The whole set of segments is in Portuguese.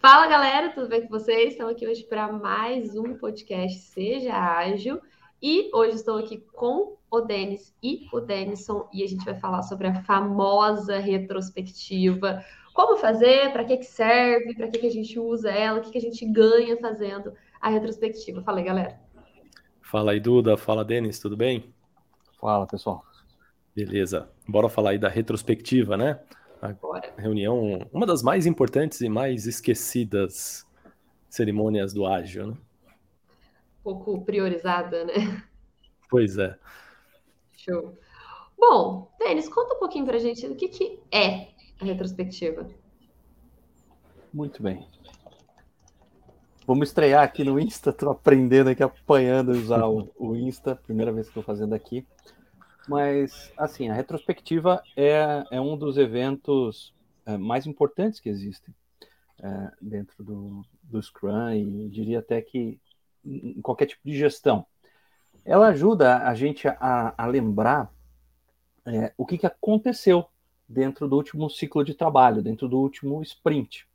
Fala galera, tudo bem com vocês? Estamos aqui hoje para mais um podcast Seja Ágil. E hoje estou aqui com o Denis e o Denison e a gente vai falar sobre a famosa retrospectiva. Como fazer, para que, que serve, para que, que a gente usa ela, o que, que a gente ganha fazendo a retrospectiva. Fala aí, galera. Fala aí, Duda. Fala, Denis, tudo bem? Fala, pessoal. Beleza. Bora falar aí da retrospectiva, né? Agora. Reunião, uma das mais importantes e mais esquecidas cerimônias do ágil, né? Um pouco priorizada, né? Pois é. Show. Bom, Denis, conta um pouquinho pra gente o que, que é a retrospectiva. Muito bem. Vamos estrear aqui no Insta, tô aprendendo aqui, apanhando a usar o, o Insta, primeira vez que estou fazendo aqui. Mas, assim, a retrospectiva é, é um dos eventos é, mais importantes que existem é, dentro do, do Scrum e diria até que em qualquer tipo de gestão. Ela ajuda a gente a, a lembrar é, o que, que aconteceu dentro do último ciclo de trabalho, dentro do último sprint.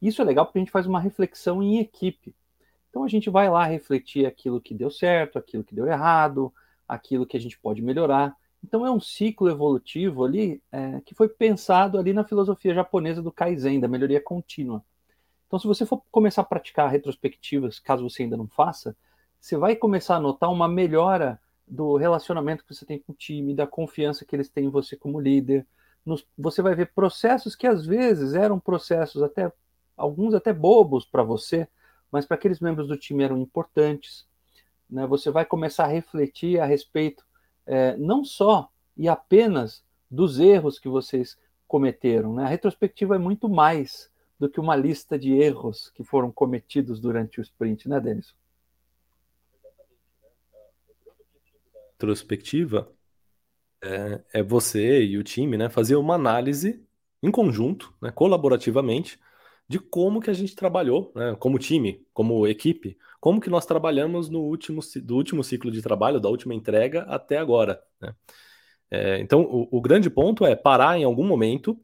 Isso é legal porque a gente faz uma reflexão em equipe. Então a gente vai lá refletir aquilo que deu certo, aquilo que deu errado, aquilo que a gente pode melhorar. Então é um ciclo evolutivo ali é, que foi pensado ali na filosofia japonesa do Kaizen, da melhoria contínua. Então se você for começar a praticar retrospectivas, caso você ainda não faça, você vai começar a notar uma melhora do relacionamento que você tem com o time, da confiança que eles têm em você como líder. Nos, você vai ver processos que às vezes eram processos até alguns até bobos para você, mas para aqueles membros do time eram importantes. Né? Você vai começar a refletir a respeito é, não só e apenas dos erros que vocês cometeram. Né? A retrospectiva é muito mais do que uma lista de erros que foram cometidos durante o sprint, né, Denis? Retrospectiva é, é, você e o time né, fazer uma análise em conjunto, né, colaborativamente, de como que a gente trabalhou, né, como time, como equipe, como que nós trabalhamos no último, do último ciclo de trabalho, da última entrega até agora. Né? É, então, o, o, grande ponto é parar em algum momento,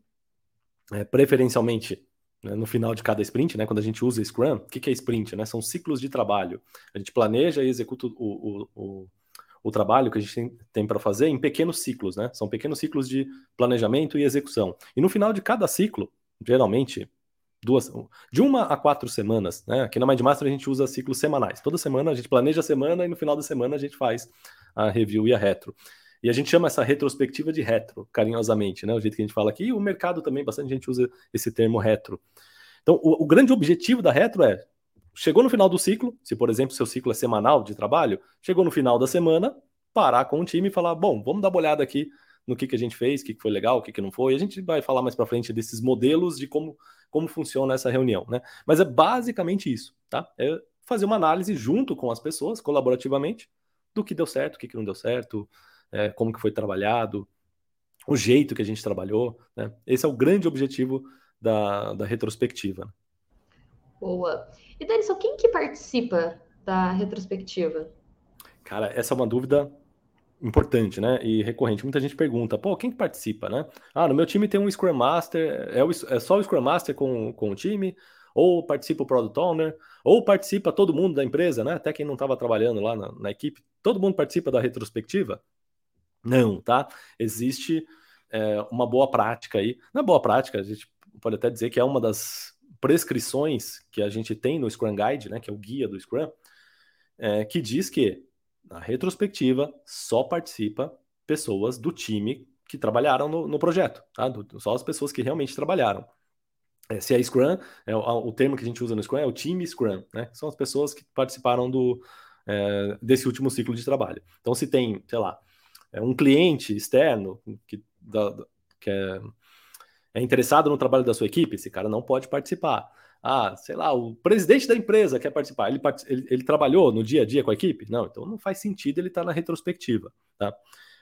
é, preferencialmente né, no final de cada sprint, né, quando a gente usa Scrum, o que, que é sprint? Né? São ciclos de trabalho. A gente planeja e executa o, o, o trabalho que a gente tem, tem para fazer em pequenos ciclos, né? São pequenos ciclos de planejamento e execução. E no final de cada ciclo, geralmente duas, de uma a quatro semanas, né? Aqui na Mindmaster a gente usa ciclos semanais. Toda semana a gente planeja a semana e no final da semana a gente faz a review e a retro. E a gente chama essa retrospectiva de retro, carinhosamente, né? O jeito que a gente fala aqui. E o mercado também, bastante gente usa esse termo retro. Então, o, o grande objetivo da retro é chegou no final do ciclo, se por exemplo seu ciclo é semanal de trabalho, chegou no final da semana, parar com o time e falar, bom, vamos dar uma olhada aqui no que, que a gente fez, o que, que foi legal, o que, que não foi. A gente vai falar mais para frente desses modelos de como, como funciona essa reunião, né? Mas é basicamente isso, tá? É fazer uma análise junto com as pessoas, colaborativamente, do que deu certo, o que, que não deu certo, é, como que foi trabalhado, o jeito que a gente trabalhou, né? Esse é o grande objetivo da, da retrospectiva. Né? Boa. E Denison, quem que participa da retrospectiva? Cara, essa é uma dúvida importante, né? E recorrente. Muita gente pergunta, pô, quem que participa, né? Ah, no meu time tem um Scrum Master, é, o, é só o Scrum Master com, com o time, ou participa o Product Owner, ou participa todo mundo da empresa, né? Até quem não estava trabalhando lá na, na, equipe, todo mundo participa da retrospectiva? Não, tá? Existe é, uma boa prática aí. Não é boa prática, a gente pode até dizer que é uma das prescrições que a gente tem no Scrum Guide, né, que é o guia do Scrum, é, que diz que na retrospectiva só participa pessoas do time que trabalharam no, no projeto, tá? Do, só as pessoas que realmente trabalharam. É, se é Scrum, é, o, o, termo que a gente usa no Scrum é o time Scrum, né? São as pessoas que participaram do, é, desse último ciclo de trabalho. Então, se tem, sei lá, é um cliente externo que, da, que é é interessado no trabalho da sua equipe, esse cara não pode participar. Ah, sei lá, o presidente da empresa quer participar. Ele, ele, ele trabalhou no dia a dia com a equipe? Não, então não faz sentido ele estar tá na retrospectiva, tá?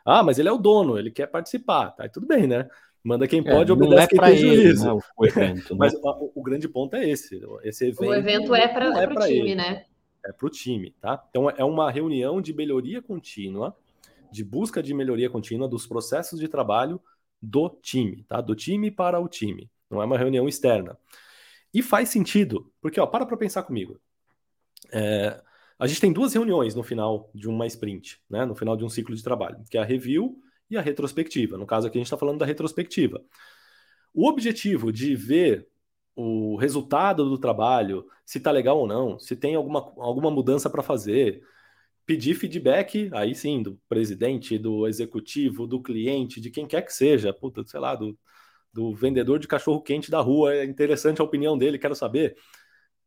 Ah, mas ele é o dono, ele quer participar, tá? tudo bem, né? Manda quem é, pode, é, obedece é quem tem juízo. Né, o, evento, né? Mas o, o, grande ponto é esse. esse evento o evento é para é o time, ele, né? É para o time, tá? Então é uma reunião de melhoria contínua, de busca de melhoria contínua dos processos de trabalho do time, tá? Do time para o time. Não é uma reunião externa. E faz sentido, porque ó, para para pensar comigo. É, a gente tem duas reuniões no final de uma sprint, né? no final de um ciclo de trabalho, que é a review e a retrospectiva. No caso aqui, a gente está falando da retrospectiva. O objetivo de ver o resultado do trabalho, se está legal ou não, se tem alguma, alguma mudança para fazer, pedir feedback, aí sim, do presidente, do executivo, do cliente, de quem quer que seja, puta, sei lá, do, do vendedor de cachorro quente da rua, é interessante a opinião dele, quero saber.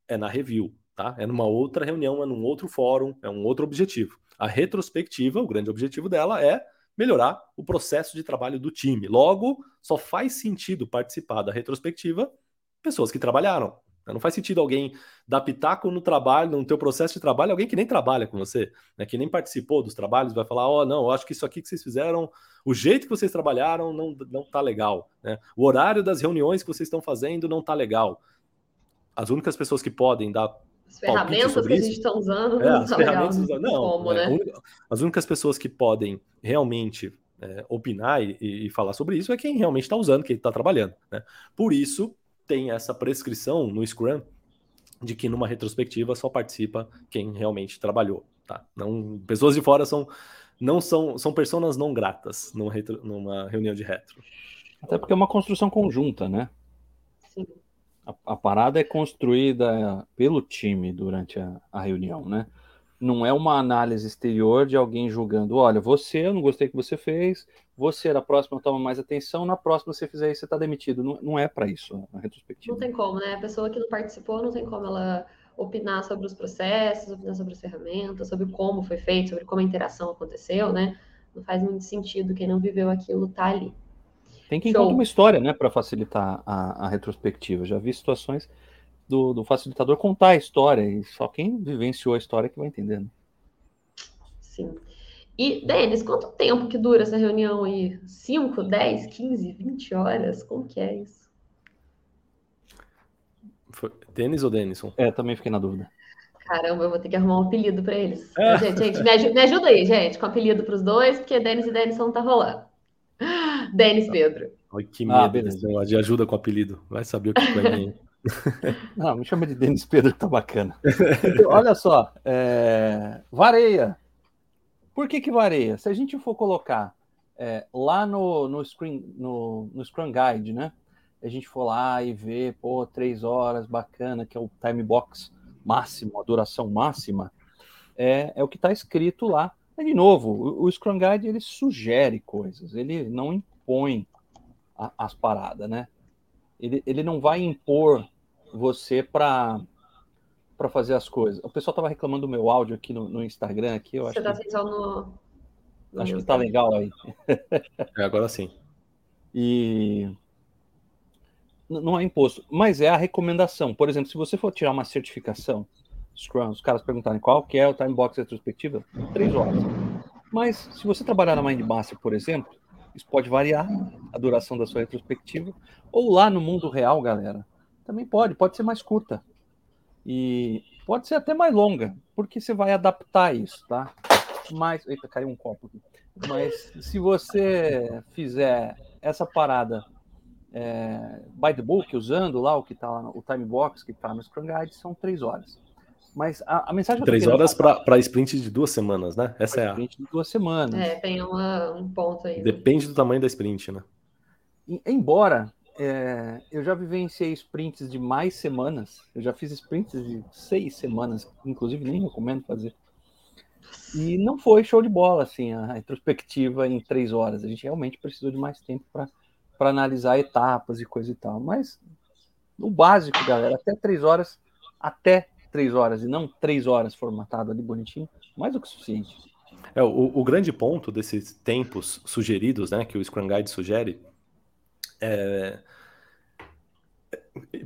É na review, tá? É numa outra reunião, é num outro fórum, é um outro objetivo. A retrospectiva, o grande objetivo dela é melhorar o processo de trabalho do time. Logo, só faz sentido participar da retrospectiva pessoas que trabalharam. Não faz sentido alguém dar pitaco no trabalho, no teu processo de trabalho, alguém que nem trabalha com você, né, que nem participou dos trabalhos, vai falar, ó, oh, não, eu acho que isso aqui que vocês fizeram, o jeito que vocês trabalharam não, não tá legal, né? O horário das reuniões que vocês estão fazendo não tá legal. As únicas pessoas que podem dar as ferramentas que a gente está usando é, não as tá ferramentas legal. Não, Como, é, né? as únicas pessoas que podem realmente é, opinar e, e, falar sobre isso é quem realmente está usando, quem está trabalhando. Né? Por isso, tem essa prescrição no Scrum de que numa retrospectiva só participa quem realmente trabalhou, tá? Não, pessoas de fora são não são são pessoas não gratas numa, retro, numa reunião de retro. Até porque é uma construção conjunta, né? Sim. A, a parada é construída pelo time durante a, a reunião, né? Não é uma análise exterior de alguém julgando, olha, você, eu não gostei que você fez, você na próxima toma mais atenção, na próxima você fizer isso, você está demitido. Não, não é para isso a retrospectiva. Não tem como, né? A pessoa que não participou não tem como ela opinar sobre os processos, opinar sobre as ferramentas, sobre como foi feito, sobre como a interação aconteceu, né? Não faz muito sentido quem não viveu aquilo tá ali. Tem quem conta uma história, né, para facilitar a, a retrospectiva. Já vi situações do, do facilitador contar a história, e só quem vivenciou a história que vai entender. Né? Sim. E, Denis, quanto tempo que dura essa reunião aí? 5, 10, 15, 20 horas? Como que é isso? Foi Denis ou Denison? É, também fiquei na dúvida. Caramba, eu vou ter que arrumar um apelido para eles. É. Gente, gente me, ajuda, me, ajuda, aí, gente, com apelido para os dois, porque Denis e Denison não tá rolando. Denis Pedro. Ai, que ah, medo ah, de ajuda com apelido. Vai saber o que vai vir. Não, me chama de Denis Pedro, que tá bacana. Então, olha só, é... vareia. Por que que vareia? Se a gente for colocar é, lá no, no, screen, no, no Scrum Guide, né? A gente for lá e ver, pô, três horas, bacana, que é o time box máximo, a duração máxima, é, é o que está escrito lá. Mas, de novo, o, o Scrum Guide ele sugere coisas, ele não impõe a, as paradas, né? Ele, ele não vai impor você para para fazer as coisas. O pessoal estava reclamando do meu áudio aqui no, no Instagram aqui. Eu você está que... no, no Acho que está legal aí. É, agora sim. E não é imposto, mas é a recomendação. Por exemplo, se você for tirar uma certificação Scrum, os caras perguntarem qual que é o time box retrospectiva, três horas. Mas se você trabalhar na Mindmaster, por exemplo, isso pode variar a duração da sua retrospectiva. Ou lá no mundo real, galera, também pode, pode ser mais curta. E pode ser até mais longa, porque você vai adaptar isso, tá? Mas. Eita, caiu um copo aqui. Mas se você fizer essa parada é, by the book, usando lá o que está o time box que está no Scrum Guide, são três horas. Mas a, a mensagem. Três horas para sprint de duas semanas, né? Essa é a. Sprint de duas semanas. É, tem uma, um ponto aí. Depende do tamanho da sprint, né? embora é, eu já vivenciei sprints de mais semanas, eu já fiz sprints de seis semanas, inclusive nem recomendo fazer. E não foi show de bola, assim, a retrospectiva em três horas. A gente realmente precisou de mais tempo para analisar etapas e coisa e tal. Mas o básico, galera, até três horas, até três horas e não três horas formatado ali bonitinho, mais do que suficiente. É, o, o grande ponto desses tempos sugeridos, né, que o Scrum Guide sugere, é...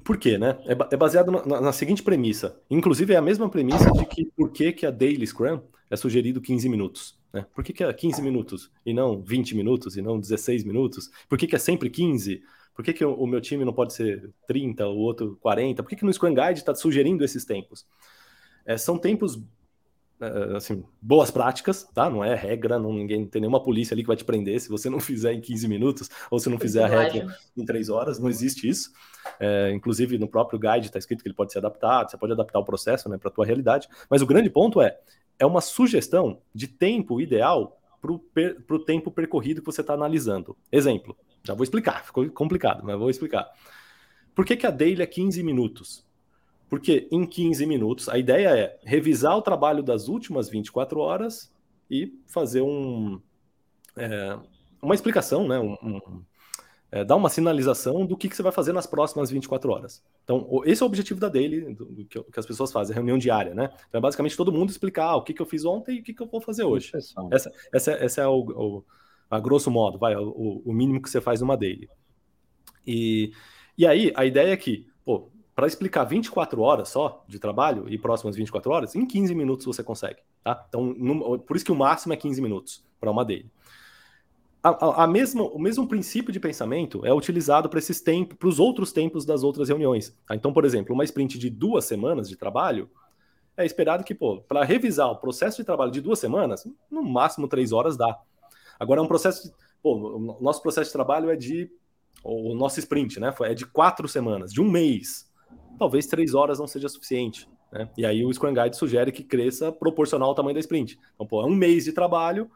Por quê, né? É, é baseado na, na, seguinte premissa. Inclusive, é a mesma premissa de que por que, que a Daily Scrum é sugerido 15 minutos. Né? Por que, que é 15 minutos e não 20 minutos e não 16 minutos? Por que, que é sempre 15? Por que, que o, meu time não pode ser 30, o outro 40? Por que, que no Scrum Guide está sugerindo esses tempos? É, são tempos é, assim, boas práticas, tá? Não é regra, não, ninguém tem nenhuma polícia ali que vai te prender se você não fizer em 15 minutos ou se não fizer a regra em 3 horas, não existe isso. É, inclusive no próprio guide está escrito que ele pode ser adaptado, você pode adaptar o processo né, para a tua realidade. Mas o grande ponto é, é uma sugestão de tempo ideal para o tempo percorrido que você está analisando. Exemplo, já vou explicar, ficou complicado, mas vou explicar. Por que, que a daily é 15 minutos? Porque em 15 minutos, a ideia é revisar o trabalho das últimas 24 horas e fazer um, é, uma explicação, né? Um, um, é, dar uma sinalização do que, que você vai fazer nas próximas 24 horas. Então, esse é o objetivo da daily, do, do, que, as pessoas fazem, reunião diária, né? Então, é basicamente todo mundo explicar o que, que eu fiz ontem e o que, que eu vou fazer hoje. Essa, essa, essa é o, o, a grosso modo, vai, o, o mínimo que você faz numa daily. E, e aí, a ideia é que, pô, para explicar 24 horas só de trabalho e próximas 24 horas, em 15 minutos você consegue, tá? Então, por isso que o máximo é 15 minutos para uma daily a, a, mesma, o mesmo princípio de pensamento é utilizado para esses tempos, para os outros tempos das outras reuniões. Tá? Então, por exemplo, uma sprint de duas semanas de trabalho é esperado que, pô, para revisar o processo de trabalho de duas semanas, no máximo três horas dá. Agora, é um processo, de, pô, o nosso processo de trabalho é de, o nosso sprint, né, é de quatro semanas, de um mês. Talvez três horas não seja suficiente. Né? E aí o Scrum Guide sugere que cresça proporcional ao tamanho da sprint. Então, pô, é um mês de trabalho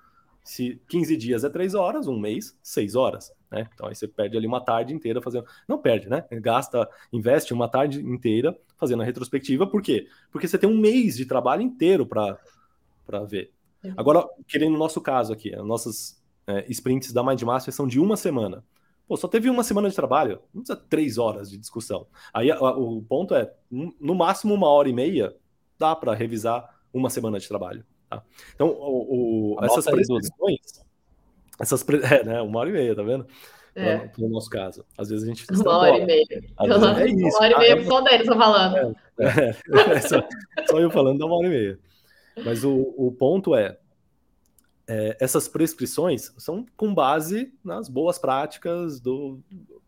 se 15 dias é 3 horas, um mês, 6 horas. Né? Então aí você perde ali uma tarde inteira fazendo. Não perde, né? Gasta, investe uma tarde inteira fazendo a retrospectiva, por quê? Porque você tem um mês de trabalho inteiro para ver. Agora, querendo no nosso caso aqui, as nossas é, sprints da Mindmaster são de uma semana. Pô, só teve uma semana de trabalho, não precisa três horas de discussão. Aí a, a, o ponto é, no máximo uma hora e meia, dá para revisar uma semana de trabalho. Tá? Então, o, o essas prescrições, essas pre... é, né, uma hora e meia, tá vendo? É. No nosso caso. Às vezes a gente. Uma hora e meia. É isso. Uma hora e meia, só deles falando. É, é, é, só, só, eu falando dá uma hora e meia. Mas o, o ponto é, é, essas prescrições são com base nas boas práticas do,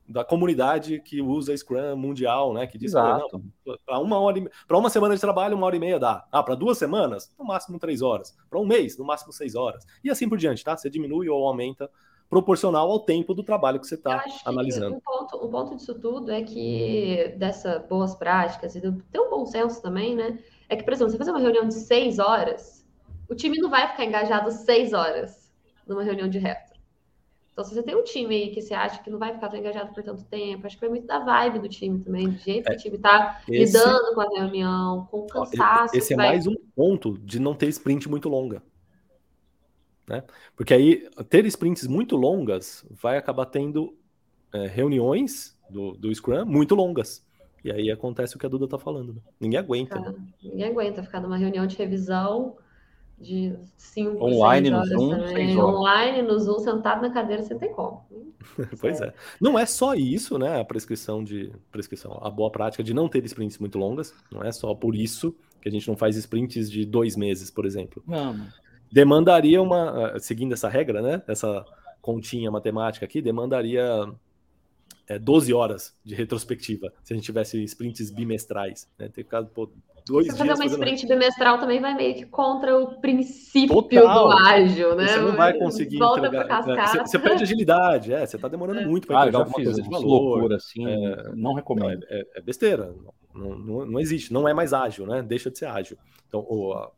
da comunidade que usa Scrum mundial, né? Que diz para uma hora para uma semana de trabalho, uma hora e meia dá. Ah, para duas semanas, no máximo três horas. Para um mês, no máximo seis horas. E assim por diante, tá? Você diminui ou aumenta proporcional ao tempo do trabalho que você está analisando. Um ponto, um ponto disso tudo é que dessas boas práticas e do, ter um bom senso também, né? É que, por exemplo, você fazer uma reunião de seis horas, o time não vai ficar engajado seis horas numa reunião de reto. Então, se você tem um time aí que você acha que não vai ficar tão engajado por tanto tempo, acho que vai muito da vibe do time também, do jeito que é, o time está esse... lidando com a reunião, com o cansaço. Esse é vai... mais um ponto de não ter sprint muito longa. Né? Porque aí, ter sprints muito longas vai acabar tendo é, reuniões do, do Scrum muito longas. E aí acontece o que a Duda está falando. Né? Ninguém aguenta. Né? Ninguém aguenta ficar numa reunião de revisão de 5, online no Zoom, online no Zoom, sentado na cadeira, você tem como. pois é. Não é só isso, né? A prescrição de prescrição, a boa prática de não ter sprints muito longas. Não é só por isso que a gente não faz sprints de dois meses, por exemplo. Não. Demandaria uma, ah, seguindo essa regra, né? Essa continha matemática aqui, demandaria é, 12 horas de retrospectiva se a gente tivesse sprints bimestrais, né? Ter ficado pô, dois Você fazer uma sprint bimestral também vai meio que contra o princípio Total. do ágil, né? Você não vai conseguir Volta entregar. Né? Você, você, perde agilidade, é, você está demorando é. muito para ah, entregar alguma coisa de valor. loucura, assim, é, não recomendo. Não, é, é, besteira, não, não, não, existe, não é mais ágil, né? Deixa de ser ágil. Então,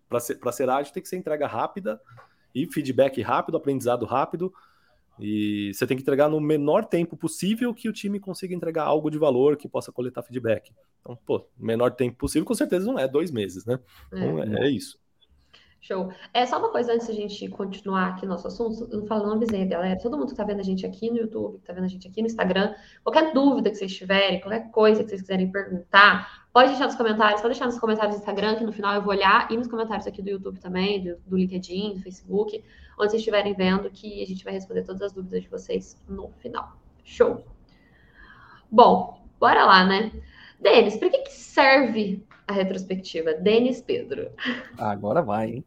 para ser, ser ágil tem que ser entrega rápida e feedback rápido, aprendizado rápido, e você tem que entregar no menor tempo possível que o time consiga entregar algo de valor que possa coletar feedback. Então, pô, menor tempo possível, com certeza não é dois meses, né? Então, é, é, isso. Show. É só uma coisa antes de a gente continuar aqui nosso assunto, eu não falo, não avisei, galera. Todo mundo que tá vendo a gente aqui no YouTube, que tá vendo a gente aqui no Instagram, qualquer dúvida que vocês tiverem, qualquer coisa que vocês quiserem perguntar, pode deixar nos comentários, pode deixar nos comentários do Instagram, que no final eu vou olhar, e nos comentários aqui do YouTube também, do, do LinkedIn, do Facebook, onde vocês estiverem vendo, que a gente vai responder todas as dúvidas de vocês no final. Show! Bom, bora lá, né? Denis, para que, que serve a retrospectiva? Denis Pedro. Agora vai, hein?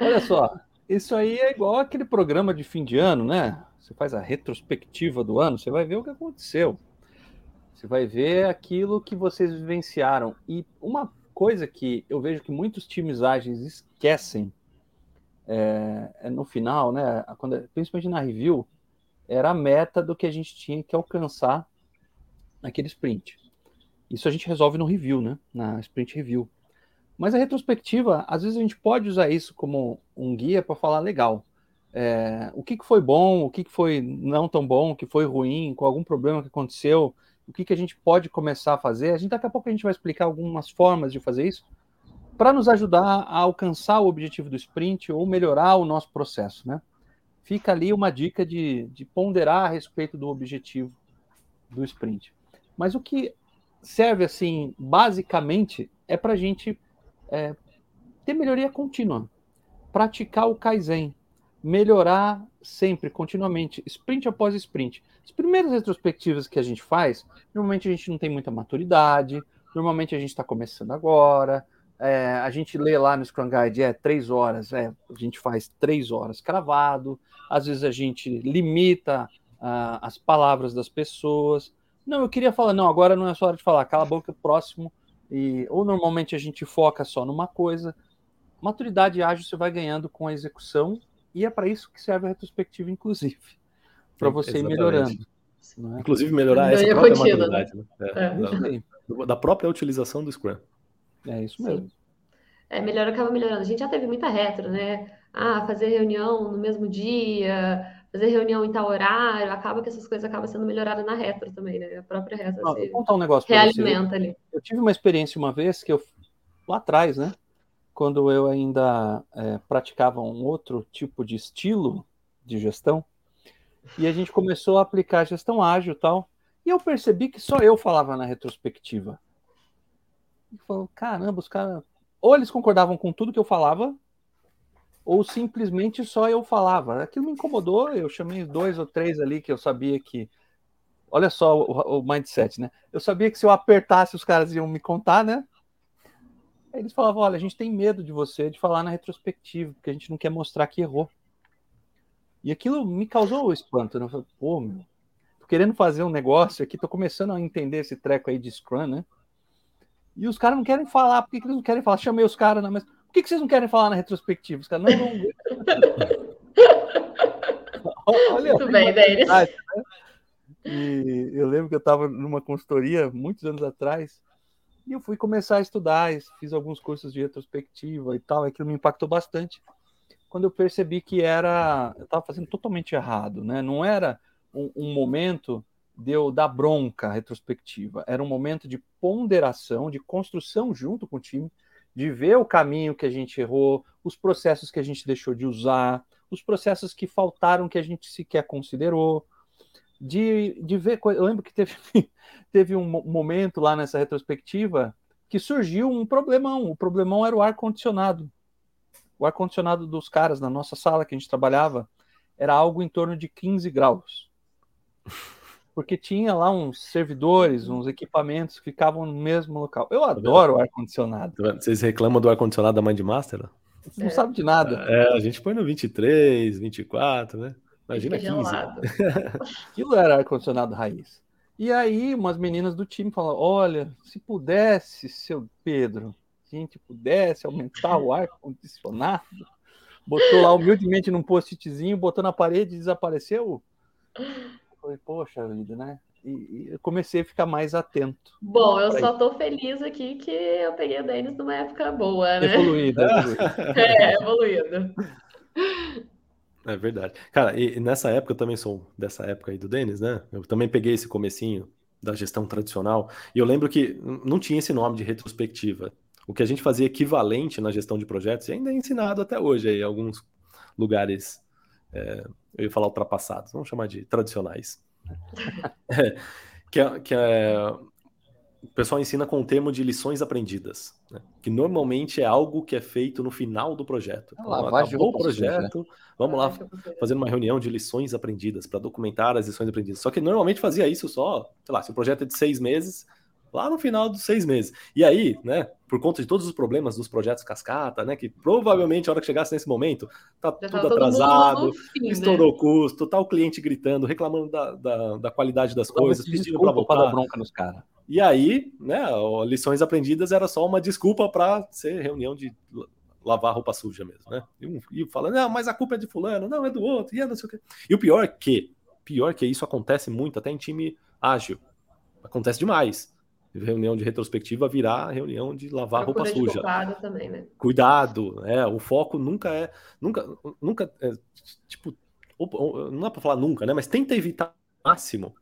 Olha só, isso aí é igual aquele programa de fim de ano, né? Você faz a retrospectiva do ano, você vai ver o que aconteceu. Você vai ver aquilo que vocês vivenciaram. E uma coisa que eu vejo que muitos times ágeis esquecem é, no final, né? Quando, principalmente na review, era a meta do que a gente tinha que alcançar naquele sprint. Isso a gente resolve no review, né? Na sprint review. Mas a retrospectiva, às vezes a gente pode usar isso como um guia para falar legal. É, o que, que foi bom, o que, que foi não tão bom, o que foi ruim, com algum problema que aconteceu, o que, que a gente pode começar a fazer. A gente daqui a pouco a gente vai explicar algumas formas de fazer isso para nos ajudar a alcançar o objetivo do sprint ou melhorar o nosso processo, né? Fica ali uma dica de, de ponderar a respeito do objetivo do sprint. Mas o que serve assim, basicamente, é para a gente é, ter melhoria contínua, praticar o Kaizen, melhorar sempre, continuamente, sprint após sprint. As primeiras retrospectivas que a gente faz, normalmente a gente não tem muita maturidade, normalmente a gente está começando agora, é, a gente lê lá no Scrum Guide, é três horas, é, a gente faz três horas cravado, às vezes a gente limita uh, as palavras das pessoas. Não, eu queria falar, não, agora não é só hora de falar, cala a boca, próximo. E, ou normalmente a gente foca só numa coisa. Maturidade ágil você vai ganhando com a execução e é para isso que serve a retrospectiva, inclusive, para você ir melhorando. É? Inclusive melhorar essa própria maturidade, né? É, é. Da, da, própria utilização do Scrum. É isso mesmo. Sim. É, melhor acaba melhorando. A gente já teve muita retro, né? Ah, fazer reunião no mesmo dia, fazer reunião em tal horário, acaba que essas coisas acabam sendo melhoradas na retro também, né? A própria retro Não, vou contar um negócio realimenta ali. Eu tive uma experiência uma vez que eu lá atrás, né? quando eu ainda é, praticava um outro tipo de estilo de gestão, e a gente começou a aplicar gestão ágil e tal, e eu percebi que só eu falava na retrospectiva. E falou, caramba, os caras. Ou eles concordavam com tudo que eu falava, ou simplesmente só eu falava. Aquilo me incomodou, eu chamei dois ou três ali que eu sabia que. Olha só o, o mindset, né? Eu sabia que se eu apertasse, os caras iam me contar, né? Aí eles falavam: olha, a gente tem medo de você de falar na retrospectiva, porque a gente não quer mostrar que errou. E aquilo me causou espanto, né? Eu falei, pô, meu, tô querendo fazer um negócio aqui, tô começando a entender esse treco aí de Scrum, né? E os caras não querem falar, por que, que eles não querem falar? Chamei os caras, mas por que, que vocês não querem falar na retrospectiva? Os caras não vão. Olha, Muito bem, Denis. Né? E eu lembro que eu estava numa consultoria muitos anos atrás e eu fui começar a estudar, fiz alguns cursos de retrospectiva e tal, aquilo me impactou bastante. Quando eu percebi que era, eu estava fazendo totalmente errado, né? Não era um, um momento de eu dar bronca retrospectiva, era um momento de ponderação, de construção junto com o time, de ver o caminho que a gente errou, os processos que a gente deixou de usar, os processos que faltaram que a gente sequer considerou, de, de ver. Eu lembro que teve, teve um momento lá nessa retrospectiva que surgiu um problemão. O problemão era o ar-condicionado. O ar-condicionado dos caras na nossa sala que a gente trabalhava era algo em torno de 15 graus. Porque tinha lá uns servidores, uns equipamentos que ficavam no mesmo local. Eu tá adoro o ar-condicionado. Tá Vocês reclamam do ar-condicionado da Mãe de Master? Vocês não é. sabem de nada. É, a gente põe no 23, 24, né? Imagina 15. Aquilo era ar-condicionado raiz. E aí, umas meninas do time falaram: olha, se pudesse, seu Pedro, se a gente pudesse aumentar o ar-condicionado, botou lá humildemente num post-itzinho, botou na parede e desapareceu. Eu falei, poxa vida, né? E, e eu comecei a ficar mais atento. Bom, eu só tô feliz aqui que eu peguei o Denis numa época boa, né? Evoluída, evoluída. é, evoluída. É verdade. Cara, e nessa época eu também sou dessa época aí do Denis, né? Eu também peguei esse comecinho da gestão tradicional e eu lembro que não tinha esse nome de retrospectiva. O que a gente fazia equivalente na gestão de projetos e ainda é ensinado até hoje aí em alguns lugares, é, eu ia falar ultrapassados, vamos chamar de tradicionais. é, que é, que é o pessoal ensina com o termo de lições aprendidas, né? que normalmente é algo que é feito no final do projeto. Então, lá, acabou o projeto, né? vamos lá fazer uma reunião de lições aprendidas para documentar as lições aprendidas. Só que normalmente fazia isso só, sei lá, se o projeto é de seis meses, lá no final dos seis meses. E aí, né, por conta de todos os problemas dos projetos cascata, né, que provavelmente a hora que chegasse nesse momento, tá Já tudo tá atrasado, fim, né? estourou né? custo, tá o cliente gritando, reclamando da, da, da qualidade das coisas, pedindo para voltar. dar bronca nos caras. E aí, né, lições aprendidas era só uma desculpa para ser reunião de lavar roupa suja mesmo, né? E, um, e falando, não, mas a culpa é de fulano, não, é do outro, e é não sei o quê. E o pior é que, pior que isso acontece muito, até em time ágil. Acontece demais. Reunião de retrospectiva virar reunião de lavar Procura roupa suja. Cuidado também, né? Cuidado, é, o foco nunca é, nunca, nunca, é, tipo, não é para falar nunca, né? Mas tenta evitar o máximo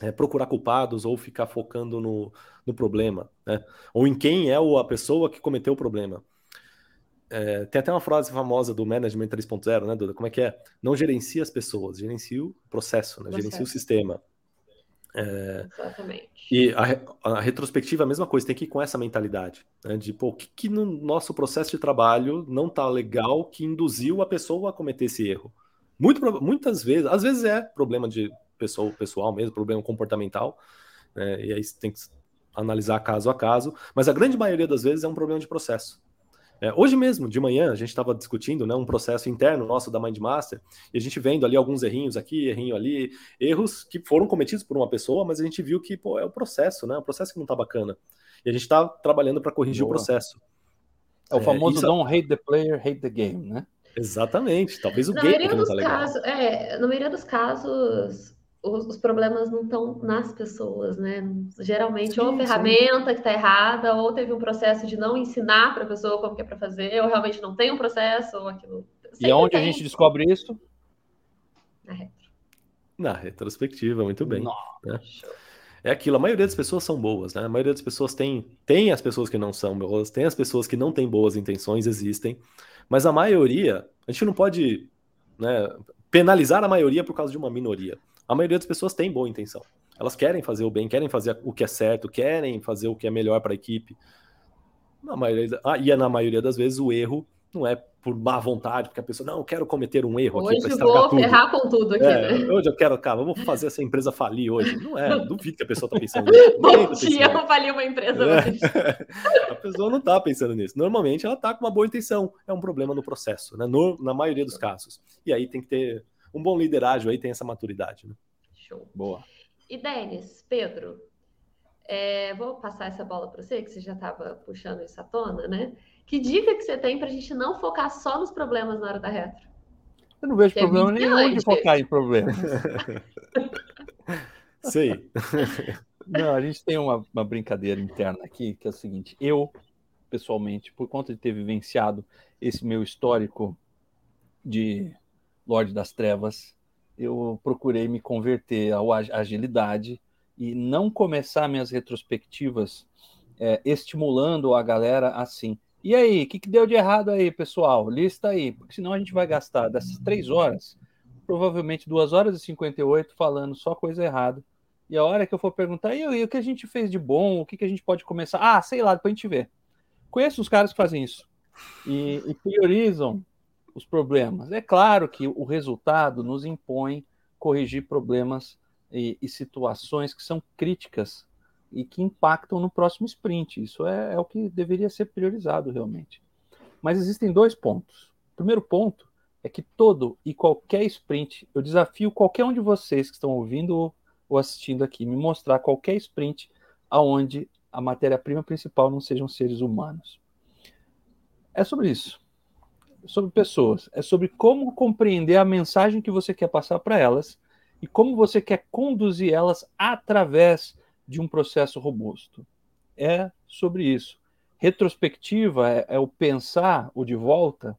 é, procurar culpados ou ficar focando no, no problema, né? Ou em quem é a pessoa que cometeu o problema. É, tem até uma frase famosa do Management 3.0, né, Duda? Como é que é? Não gerencia as pessoas, gerencia o processo, né? gerencia o sistema. É, Exatamente. E a, a, retrospectiva é a mesma coisa, tem que ir com essa mentalidade, né? De, pô, o que, que no nosso processo de trabalho não tá legal que induziu a pessoa a cometer esse erro? Muito, muitas vezes, às vezes é problema de pessoal, pessoal mesmo, problema comportamental, né? e aí você tem que analisar caso a caso, mas a grande maioria das vezes é um problema de processo. É, hoje mesmo, de manhã, a gente estava discutindo né, um processo interno nosso da Mindmaster, e a gente vendo ali alguns errinhos aqui, errinho ali, erros que foram cometidos por uma pessoa, mas a gente viu que pô, é o processo, né? O processo que não está bacana. E a gente está trabalhando para corrigir Boa. o processo. É o famoso é, isso... don't hate the player, hate the game, né? Exatamente. Talvez o na game não tá legal. Casos, é, na maioria dos casos, os, os, problemas não estão nas pessoas, né? Geralmente, sim, ou a ferramenta sim. que está errada, ou teve um processo de não ensinar para a pessoa como que é para fazer, ou realmente não tem um processo, ou aquilo. Sempre e onde tem. a gente descobre isso? Na retro. Na retrospectiva, muito bem. Né? É aquilo, a maioria das pessoas são boas, né? A maioria das pessoas tem, tem as pessoas que não são boas, tem as pessoas que não têm boas intenções, existem, mas a maioria, a gente não pode né, penalizar a maioria por causa de uma minoria a maioria das pessoas tem boa intenção. Elas querem fazer o bem, querem fazer o que é certo, querem fazer o que é melhor para a equipe. Na maioria, ah, e é na maioria das vezes o erro não é por má vontade, porque a pessoa, não, eu quero cometer um erro hoje aqui para estragar tudo. Vou ferrar com tudo aqui, é, né? Hoje eu quero, cara, vou fazer essa empresa falir hoje. Não é, duvido que a pessoa está pensando nisso. Bom dia, eu falir uma empresa é. hoje. a pessoa não está pensando nisso. Normalmente ela está com uma boa intenção. É um problema no processo, né? No, na maioria dos casos. E aí tem que ter um bom liderágio aí, tem essa maturidade, né? Show. Boa. E Denis, Pedro, é, vou passar essa bola para você, que você já estava puxando isso à tona, né? Que dica que você tem para a gente não focar só nos problemas na hora da retro? Eu não vejo é problema é nenhum de focar em problemas. Sei. Não, a gente tem uma, uma, brincadeira interna aqui, que é o seguinte: eu, pessoalmente, por conta de ter vivenciado esse meu histórico de Lorde das Trevas, eu procurei me converter à agilidade e não começar minhas retrospectivas é, estimulando a galera assim. E aí, o que, que deu de errado aí, pessoal? Lista aí, porque senão a gente vai gastar dessas três horas, provavelmente duas horas e 58 falando só coisa errada. E a hora que eu for perguntar, e, o que a gente fez de bom? O que, que a gente pode começar? Ah, sei lá, depois a gente vê. Conheço os caras que fazem isso e, e priorizam os problemas. É claro que o resultado nos impõe corrigir problemas e, e situações que são críticas e que impactam no próximo sprint. Isso é, é, o que deveria ser priorizado realmente. Mas existem dois pontos. O primeiro ponto é que todo e qualquer sprint, eu desafio qualquer um de vocês que estão ouvindo ou assistindo aqui, me mostrar qualquer sprint aonde a matéria-prima principal não sejam seres humanos. É sobre isso sobre pessoas, é sobre como compreender a mensagem que você quer passar para elas e como você quer conduzir elas através de um processo robusto. É sobre isso. Retrospectiva é, é o pensar, o de volta,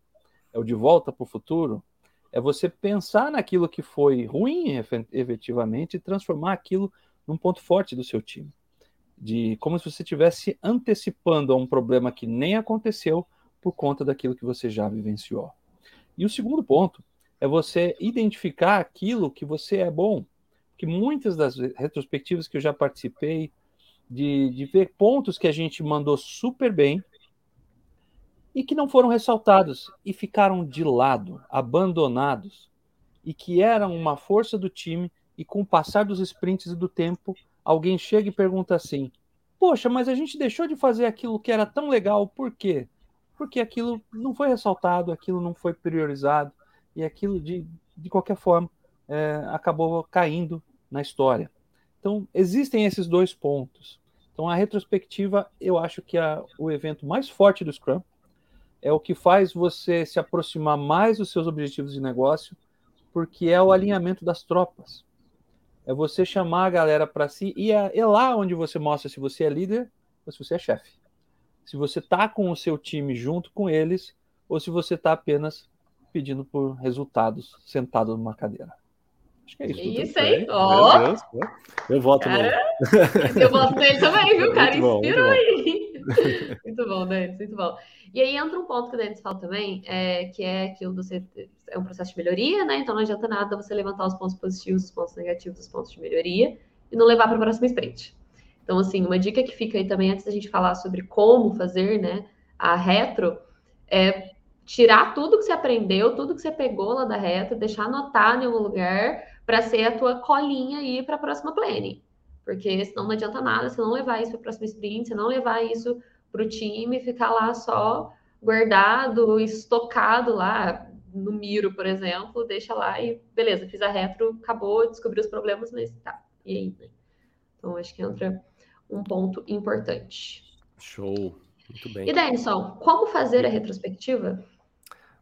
é o de volta para o futuro, é você pensar naquilo que foi ruim efetivamente e transformar aquilo num ponto forte do seu time. De como se você estivesse antecipando a um problema que nem aconteceu por conta daquilo que você já vivenciou. E o segundo ponto é você identificar aquilo que você é bom. Que muitas das retrospectivas que eu já participei, de, de ver pontos que a gente mandou super bem e que não foram ressaltados e ficaram de lado, abandonados, e que eram uma força do time, e com o passar dos sprints e do tempo, alguém chega e pergunta assim: Poxa, mas a gente deixou de fazer aquilo que era tão legal, por quê? Porque aquilo não foi ressaltado, aquilo não foi priorizado, e aquilo, de, de qualquer forma, é, acabou caindo na história. Então, existem esses dois pontos. Então, a retrospectiva, eu acho que é o evento mais forte do Scrum, é o que faz você se aproximar mais dos seus objetivos de negócio, porque é o alinhamento das tropas. É você chamar a galera para si e é, é, lá onde você mostra se você é líder ou se você é chefe. Se você está com o seu time junto com eles ou se você está apenas pedindo por resultados sentado numa cadeira. Acho que é isso. Isso, hein? Ó. Oh. Eu voto cara, Eu voto nele também, viu, cara? Inspirou aí. muito bom, Denis, muito bom. E aí entra um ponto que o Denis fala também, é, que é aquilo do você é um processo de melhoria, né? Então não adianta nada você levantar os pontos positivos, os pontos negativos, os pontos de melhoria e não levar para a próxima sprint. Então, assim, uma dica que fica aí também antes da gente falar sobre como fazer, né, a retro, é tirar tudo que você aprendeu, tudo que você pegou lá da retro, deixar anotado em algum lugar para ser a tua colinha aí para a próxima planning. Porque senão não adianta nada você não levar isso para a próxima sprint, você não levar isso para o time, ficar lá só guardado, estocado lá no Miro, por exemplo, deixa lá e beleza, fiz a retro, acabou, descobri os problemas, mas tá, e aí, né? Então acho que entra um ponto importante. Show, muito bem. E Denison, como fazer a retrospectiva?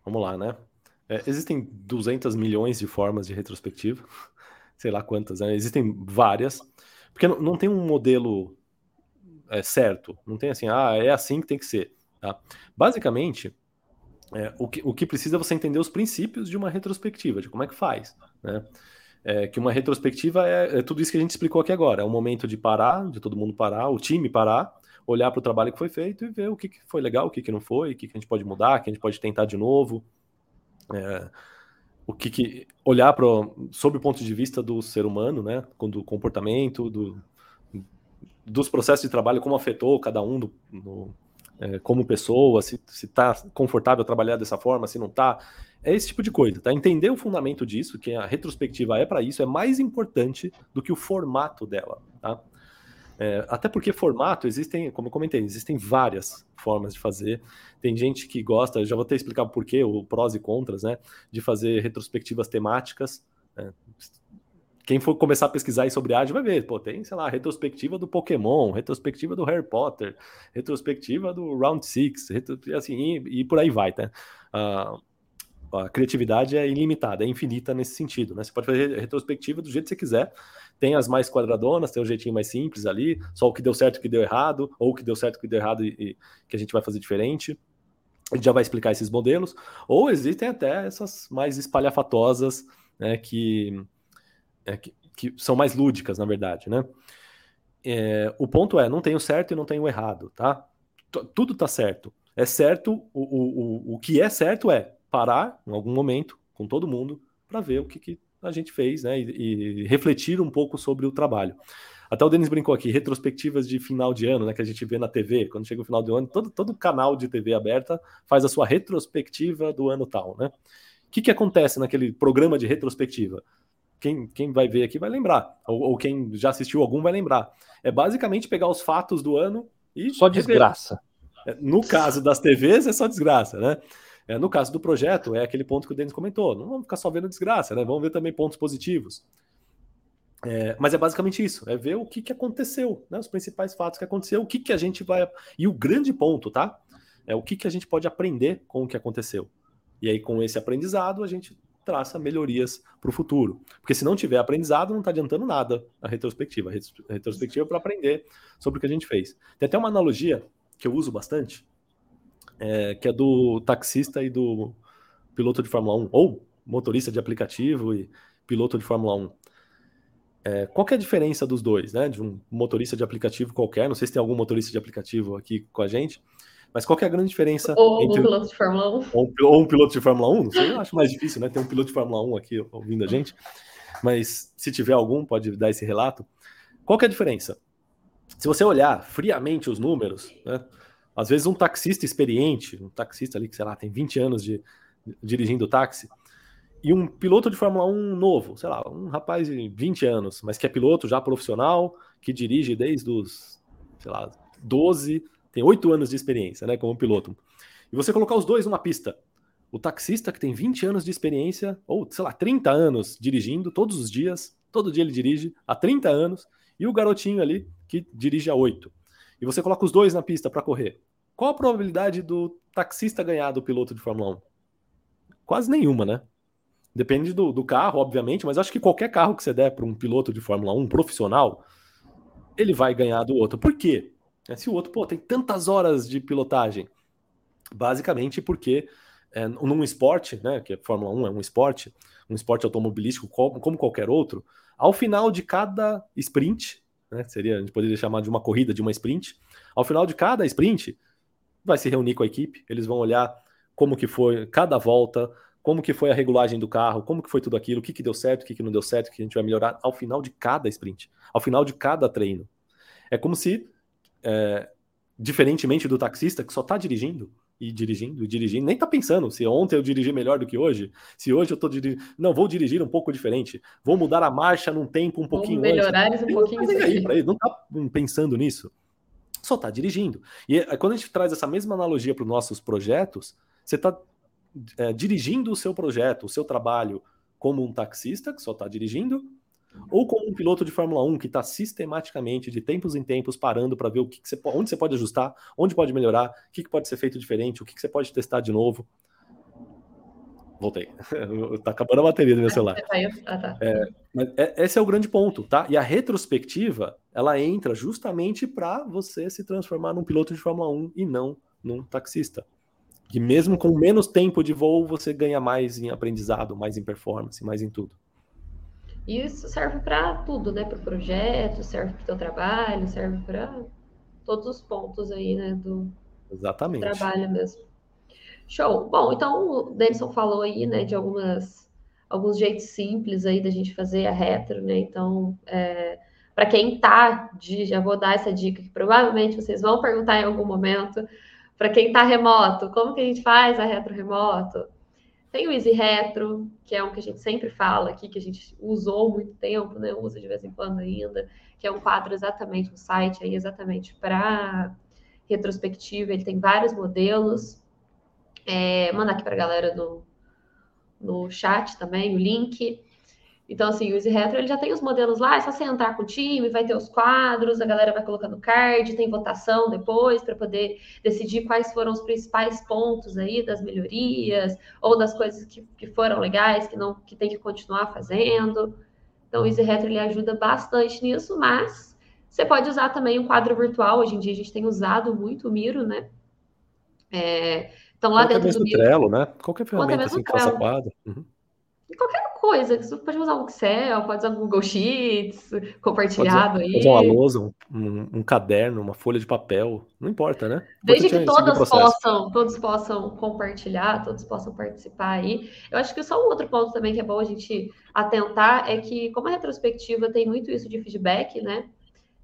Vamos lá, né? É, existem 200 milhões de formas de retrospectiva, sei lá quantas, né? Existem várias, porque não, não tem um modelo é, certo, não tem assim, ah, é assim que tem que ser, tá? Basicamente, é, o, que, o que precisa é você entender os princípios de uma retrospectiva, de como é que faz, né? É, que uma retrospectiva é, é, tudo isso que a gente explicou aqui agora. É um momento de parar, de todo mundo parar, o time parar, olhar para o trabalho que foi feito e ver o que, que foi legal, o que, que não foi, o que, que a gente pode mudar, o que a gente pode tentar de novo. É, o que, que olhar para sob o ponto de vista do ser humano, né, do comportamento, do, dos processos de trabalho, como afetou cada um do, é, como pessoa, se está confortável trabalhar dessa forma, se não está. É esse tipo de coisa, tá? Entender o fundamento disso, que a retrospectiva é para isso, é mais importante do que o formato dela, tá? É, até porque formato existem, como eu comentei, existem várias formas de fazer. Tem gente que gosta, já vou ter explicado por quê, o prós e contras, né? De fazer retrospectivas temáticas. Né? Quem for começar a pesquisar sobre ágil vai ver, pô, tem, sei lá, retrospectiva do Pokémon, retrospectiva do Harry Potter, retrospectiva do Round Six, retro, assim, e, e, por aí vai, tá? Uh, a criatividade é ilimitada, é infinita nesse sentido, né? Você pode fazer retrospectiva do jeito que você quiser. Tem as mais quadradonas, tem um jeitinho mais simples ali, só o que deu certo o que deu errado, ou o que deu certo o que deu errado e, e que a gente vai fazer diferente. A gente já vai explicar esses modelos. Ou existem até essas mais espalhafatosas, né? Que é, que, que, são mais lúdicas, na verdade, né? É, o ponto é, não tem o certo e não tem o errado, tá? Tudo tá certo. É certo, o, o, o, o que é certo é parar em algum momento com todo mundo para ver o que, que, a gente fez, né? E, e, refletir um pouco sobre o trabalho. Até o Denis brincou aqui, retrospectivas de final de ano, né? Que a gente vê na TV, quando chega o final do ano, todo, todo canal de TV aberta faz a sua retrospectiva do ano tal, né? O que, que acontece naquele programa de retrospectiva? quem, quem vai ver aqui vai lembrar, ou, ou, quem já assistiu algum vai lembrar. É basicamente pegar os fatos do ano e. Só desgraça. É, no caso das TVs, é só desgraça, né? É, no caso do projeto, é aquele ponto que o Denis comentou. Não vamos ficar só vendo desgraça, né? Vamos ver também pontos positivos. É, mas é basicamente isso, é ver o que, que aconteceu, né? Os principais fatos que aconteceu, o que, que a gente vai. E o grande ponto, tá? É o que, que a gente pode aprender com o que aconteceu. E aí, com esse aprendizado, a gente traça melhorias para o futuro. Porque se não tiver aprendizado, não está adiantando nada a retrospectiva. A retrospectiva é para aprender sobre o que a gente fez. Tem até uma analogia que eu uso bastante, é, que é do taxista e do piloto de Fórmula 1, ou motorista de aplicativo e piloto de Fórmula 1. É, qual é a diferença dos dois, né? De um motorista de aplicativo qualquer, não sei se tem algum motorista de aplicativo aqui com a gente, mas qual é a grande diferença ou entre um piloto de Fórmula 1? Ou, ou, um piloto de Fórmula 1? Não sei, eu acho mais difícil, né? Ter um piloto de Fórmula 1 aqui ouvindo a gente. Mas se tiver algum, pode dar esse relato. Qual é a diferença? Se você olhar friamente os números, né? Às vezes um taxista experiente, um taxista ali que, sei lá, tem 20 anos de, de dirigindo táxi, e um piloto de Fórmula 1 novo, sei lá, um rapaz de 20 anos, mas que é piloto já profissional, que dirige desde os, sei lá, 12 tem oito anos de experiência, né, como piloto. E você colocar os dois numa pista, o taxista que tem 20 anos de experiência, ou sei lá, 30 anos dirigindo todos os dias, todo dia ele dirige há 30 anos, e o garotinho ali que dirige há oito. E você coloca os dois na pista para correr, qual a probabilidade do taxista ganhar do piloto de Fórmula 1? Quase nenhuma, né? Depende do, do carro, obviamente, mas acho que qualquer carro que você der para um piloto de Fórmula 1 profissional, ele vai ganhar do outro. Por quê? É, se o outro, pô, tem tantas horas de pilotagem, basicamente porque é, num esporte, né, que a Fórmula 1 é um esporte, um esporte automobilístico como, como qualquer outro, ao final de cada sprint, né, seria, a gente poderia chamar de uma corrida, de uma sprint, ao final de cada sprint, vai se reunir com a equipe, eles vão olhar como que foi cada volta, como que foi a regulagem do carro, como que foi tudo aquilo, o que, que deu certo, o que, que não deu certo, o que a gente vai melhorar ao final de cada sprint, ao final de cada treino. É como se, é, diferentemente do taxista que só está dirigindo, e dirigindo, dirigindo, nem tá pensando se ontem eu dirigi melhor do que hoje, se hoje eu tô dirigindo. Não, vou dirigir um pouco diferente, vou mudar a marcha num tempo um pouquinho Vamos melhorar antes. um pouquinho. Não, tá aí ele, não tá pensando nisso, só tá dirigindo. E é, quando a gente traz essa mesma analogia para os nossos projetos, você tá é, dirigindo o seu projeto, o seu trabalho como um taxista que só está dirigindo, ou como um piloto de Fórmula 1 que está sistematicamente, de tempos em tempos, parando para ver o que, que, você, onde você pode ajustar, onde pode melhorar, o que, que pode ser feito diferente, o que, que você pode testar de novo. Voltei. tá acabando a bateria do meu celular. Ah, tá. é, mas é, esse é o grande ponto, tá? E a retrospectiva, ela entra justamente para você se transformar num piloto de Fórmula 1 e não num taxista. Que mesmo com menos tempo de voo, você ganha mais em aprendizado, mais em performance, mais em tudo. E isso serve para tudo, né? Para o projeto, serve para o teu trabalho, serve para todos os pontos aí, né? Do, Exatamente. trabalho mesmo. Show. Bom, então o Denison falou aí, né, de algumas alguns jeitos simples aí da gente fazer a retro, né? Então, é, para quem tá de, já vou dar essa dica que provavelmente vocês vão perguntar em algum momento. Para quem tá remoto, como que a gente faz a retro remoto? Tem o Easy Retro, que é um que a gente sempre fala aqui, que a gente usou muito tempo, né? Usa de vez em quando ainda, que é um quadro exatamente no site aí, exatamente para retrospectiva. Ele tem vários modelos. É, manda aqui para a galera no, no chat também o link. Então, assim, o Easy Retro ele já tem os modelos lá, é só você entrar com o time, vai ter os quadros, a galera vai colocando card, tem votação depois para poder decidir quais foram os principais pontos aí das melhorias ou das coisas que, que foram legais, que não que tem que continuar fazendo. Então, o Easy Retro ele ajuda bastante nisso, mas você pode usar também um quadro virtual. Hoje em dia a gente tem usado muito o Miro, né? É, então, lá Qualquer dentro do Miro. Trello, né? Qualquer ferramenta assim que faça quadro. Uhum qualquer coisa. Você pode usar o Excel, pode usar o Google Sheets, compartilhado pode usar, aí. Usar uma lousa, um, um, caderno, uma folha de papel, não importa, né? Desde que todos possam, todos possam compartilhar, todos possam participar aí. Eu acho que só um outro ponto também que é bom a gente atentar é que, como a retrospectiva tem muito isso de feedback, né?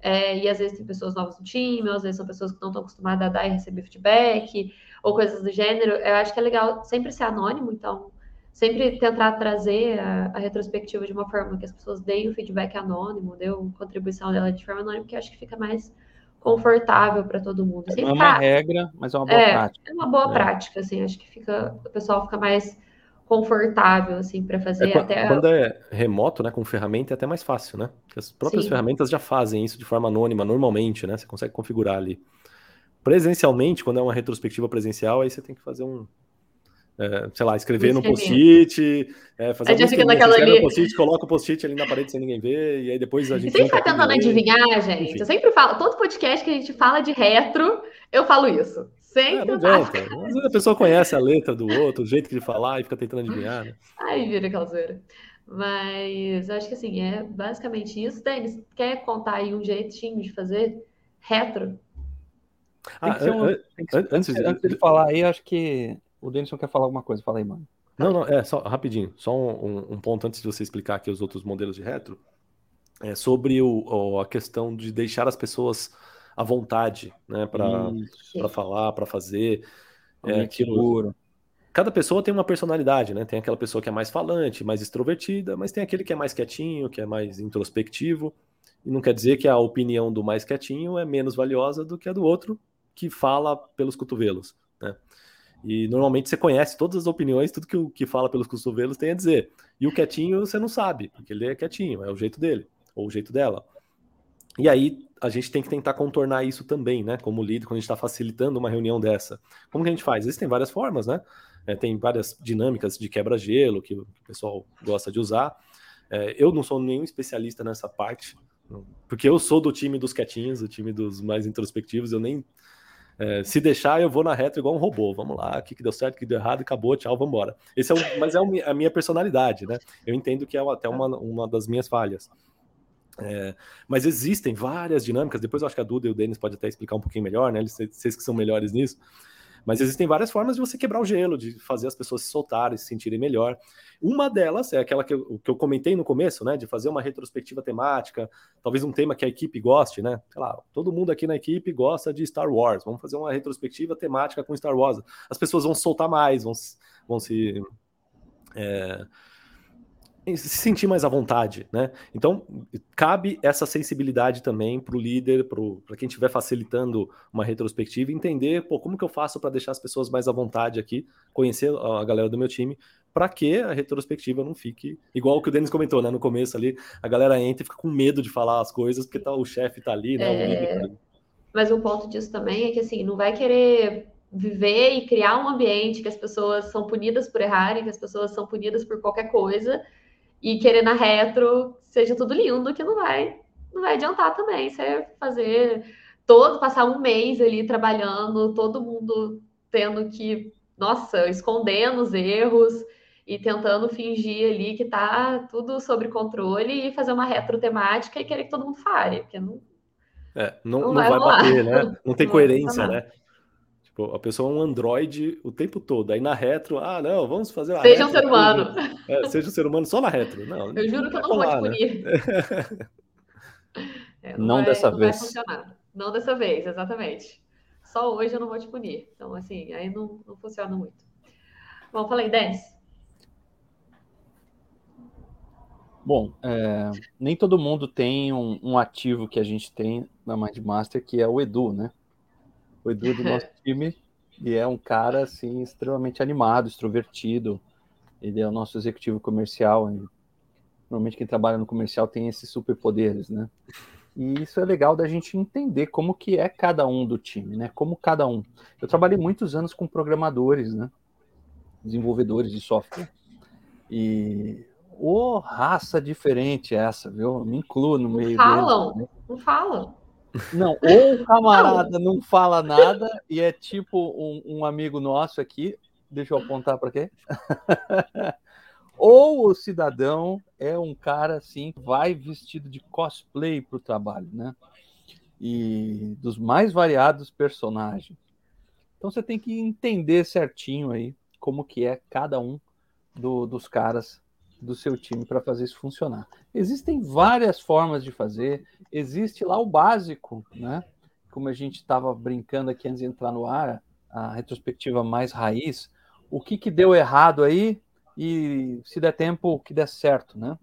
É, e às vezes tem pessoas novas no time, ou às vezes são pessoas que não estão acostumadas a dar e receber feedback, ou coisas do gênero. Eu acho que é legal sempre ser anônimo, então sempre tentar trazer a, a, retrospectiva de uma forma que as pessoas deem o feedback anônimo, dê a contribuição dela de forma anônima, que acho que fica mais confortável para todo mundo. Não é uma regra, mas é uma boa é, prática. É uma boa é. prática, assim, acho que fica, o pessoal fica mais confortável, assim, para fazer é, até... Quando é remoto, né, com ferramenta, é até mais fácil, né? Porque as próprias Sim. ferramentas já fazem isso de forma anônima, normalmente, né? Você consegue configurar ali. Presencialmente, quando é uma retrospectiva presencial, aí você tem que fazer um, é, sei lá, escrever no post-it, é, fazer já fica naquela ali... no post-it, coloca o post-it ali na parede sem ninguém ver, e aí depois a gente. Você fica tentando adivinhar, gente. Enfim. Eu sempre falo, todo podcast que a gente fala de retro, eu falo isso. Sempre. É, não adianta. Às vezes a pessoa conhece a letra do outro, o jeito de falar e fica tentando adivinhar. Né? Aí vira aquela zoeira. Mas acho que assim, é basicamente isso. Denis, quer contar aí um jeitinho de fazer retro? Ah, um... antes, antes de falar aí, acho que o Denison quer falar alguma coisa, fala aí, mano. Não, não, é, só rapidinho, só um, um, ponto antes de você explicar aqui os outros modelos de retro, é sobre o, o a questão de deixar as pessoas à vontade, né, para falar, para fazer. É, aquilo, cada pessoa tem uma personalidade, né? Tem aquela pessoa que é mais falante, mais extrovertida, mas tem aquele que é mais quietinho, que é mais introspectivo. E não quer dizer que a opinião do mais quietinho é menos valiosa do que a do outro que fala pelos cotovelos, né? E normalmente você conhece todas as opiniões, tudo que o que fala pelos cotovelos tem a dizer. E o quietinho você não sabe, porque ele é quietinho, é o jeito dele, ou o jeito dela. E aí a gente tem que tentar contornar isso também, né? Como líder, quando a gente está facilitando uma reunião dessa. Como que a gente faz? Existem várias formas, né? É, tem várias dinâmicas de quebra-gelo que, o pessoal gosta de usar. É, eu não sou nenhum especialista nessa parte, porque eu sou do time dos quietinhos, do time dos mais introspectivos. Eu nem. É, se deixar, eu vou na reta igual um robô. Vamos lá, o que, que deu certo, o que deu errado, acabou, tchau, vamos embora. Esse é o, mas é a minha personalidade, né? Eu entendo que é até uma, uma das minhas falhas. É, mas existem várias dinâmicas. Depois eu acho que a Duda e o Denis podem até explicar um pouquinho melhor, né? Vocês que são melhores nisso. Mas existem várias formas de você quebrar o gelo, de fazer as pessoas se soltarem, se sentirem melhor. Uma delas é aquela que eu, que eu comentei no começo, né? De fazer uma retrospectiva temática, talvez um tema que a equipe goste, né? Sei lá, todo mundo aqui na equipe gosta de Star Wars. Vamos fazer uma retrospectiva temática com Star Wars. As pessoas vão soltar mais, vão, vão se. É, se sentir mais à vontade, né? Então, cabe essa sensibilidade também para o líder, para quem estiver facilitando uma retrospectiva, entender, pô, como que eu faço para deixar as pessoas mais à vontade aqui, conhecer a galera do meu time, para que a retrospectiva não fique igual o que o Denis comentou, né? No começo ali, a galera entra e fica com medo de falar as coisas, porque tá, o chefe tá ali, né? É... Tá ali. Mas um ponto disso também é que, assim, não vai querer viver e criar um ambiente que as pessoas são punidas por errarem, que as pessoas são punidas por qualquer coisa, e querer na retro seja tudo lindo, que não vai, não vai adiantar também. Você fazer todo, passar um mês ali trabalhando, todo mundo tendo que, nossa, escondendo os erros e tentando fingir ali que tá tudo sob controle e fazer uma retro temática e querer que todo mundo fale, porque não. É, não, não, não vai, vai bater, né? Não tem não coerência, né? Tipo, a pessoa é um androide o tempo todo. Aí na retro, ah, não, vamos fazer uma Seja um ser humano. É, seja um ser humano só na retro. Não, eu juro que eu não vou te punir. Né? é, não, não vai, dessa não vez. Não dessa vez, exatamente. Só hoje eu não vou te punir. Então, assim, aí não, não funciona muito. Bom, falei, Denis. Bom, é, nem todo mundo tem um, um, ativo que a gente tem na Mindmaster, que é o Edu, né? O Edu do nosso time, e é um cara assim extremamente animado, extrovertido. Ele é o nosso executivo comercial. E, normalmente quem trabalha no comercial tem esses superpoderes, né? E isso é legal da gente entender como que é cada um do time, né? Como cada um. Eu trabalhei muitos anos com programadores, né? Desenvolvedores de software. E ô, oh, raça diferente essa, viu? Me incluo no meio. Não falam, deles, né? não falam. Não, ou o camarada não fala nada e é tipo um, um amigo nosso aqui. Deixa eu apontar para quê? ou o cidadão é um cara assim, vai vestido de cosplay para o trabalho, né? E dos mais variados personagens. Então você tem que entender certinho aí como que é cada um do, dos caras do seu time para fazer isso funcionar. Existem várias formas de fazer, existe lá o básico, né? Como a gente estava brincando aqui antes de entrar no ar, a retrospectiva mais raiz, o que, que deu errado aí e se der tempo, o que der certo, né?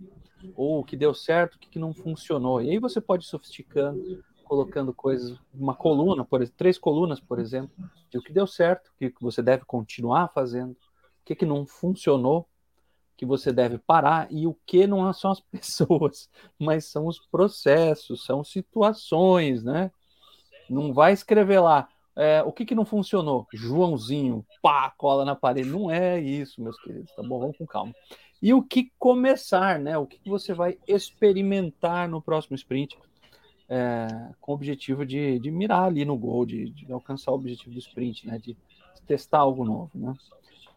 Ou o que deu certo, o que, que não funcionou. E aí você pode ir sofisticando, colocando coisas, uma coluna, por três colunas, por exemplo, de o que deu certo, o que você deve continuar fazendo, o que, que não funcionou, que você deve parar e o que não são as pessoas, mas são os processos, são situações, né? Não vai escrever lá é, o que, que não funcionou, Joãozinho, pá, cola na parede. Não é isso, meus queridos, tá bom? Vamos com calma. E o que começar, né? O que, que você vai experimentar no próximo sprint é, com o objetivo de, de mirar ali no gol, de, de alcançar o objetivo do sprint, né? De testar algo novo, né?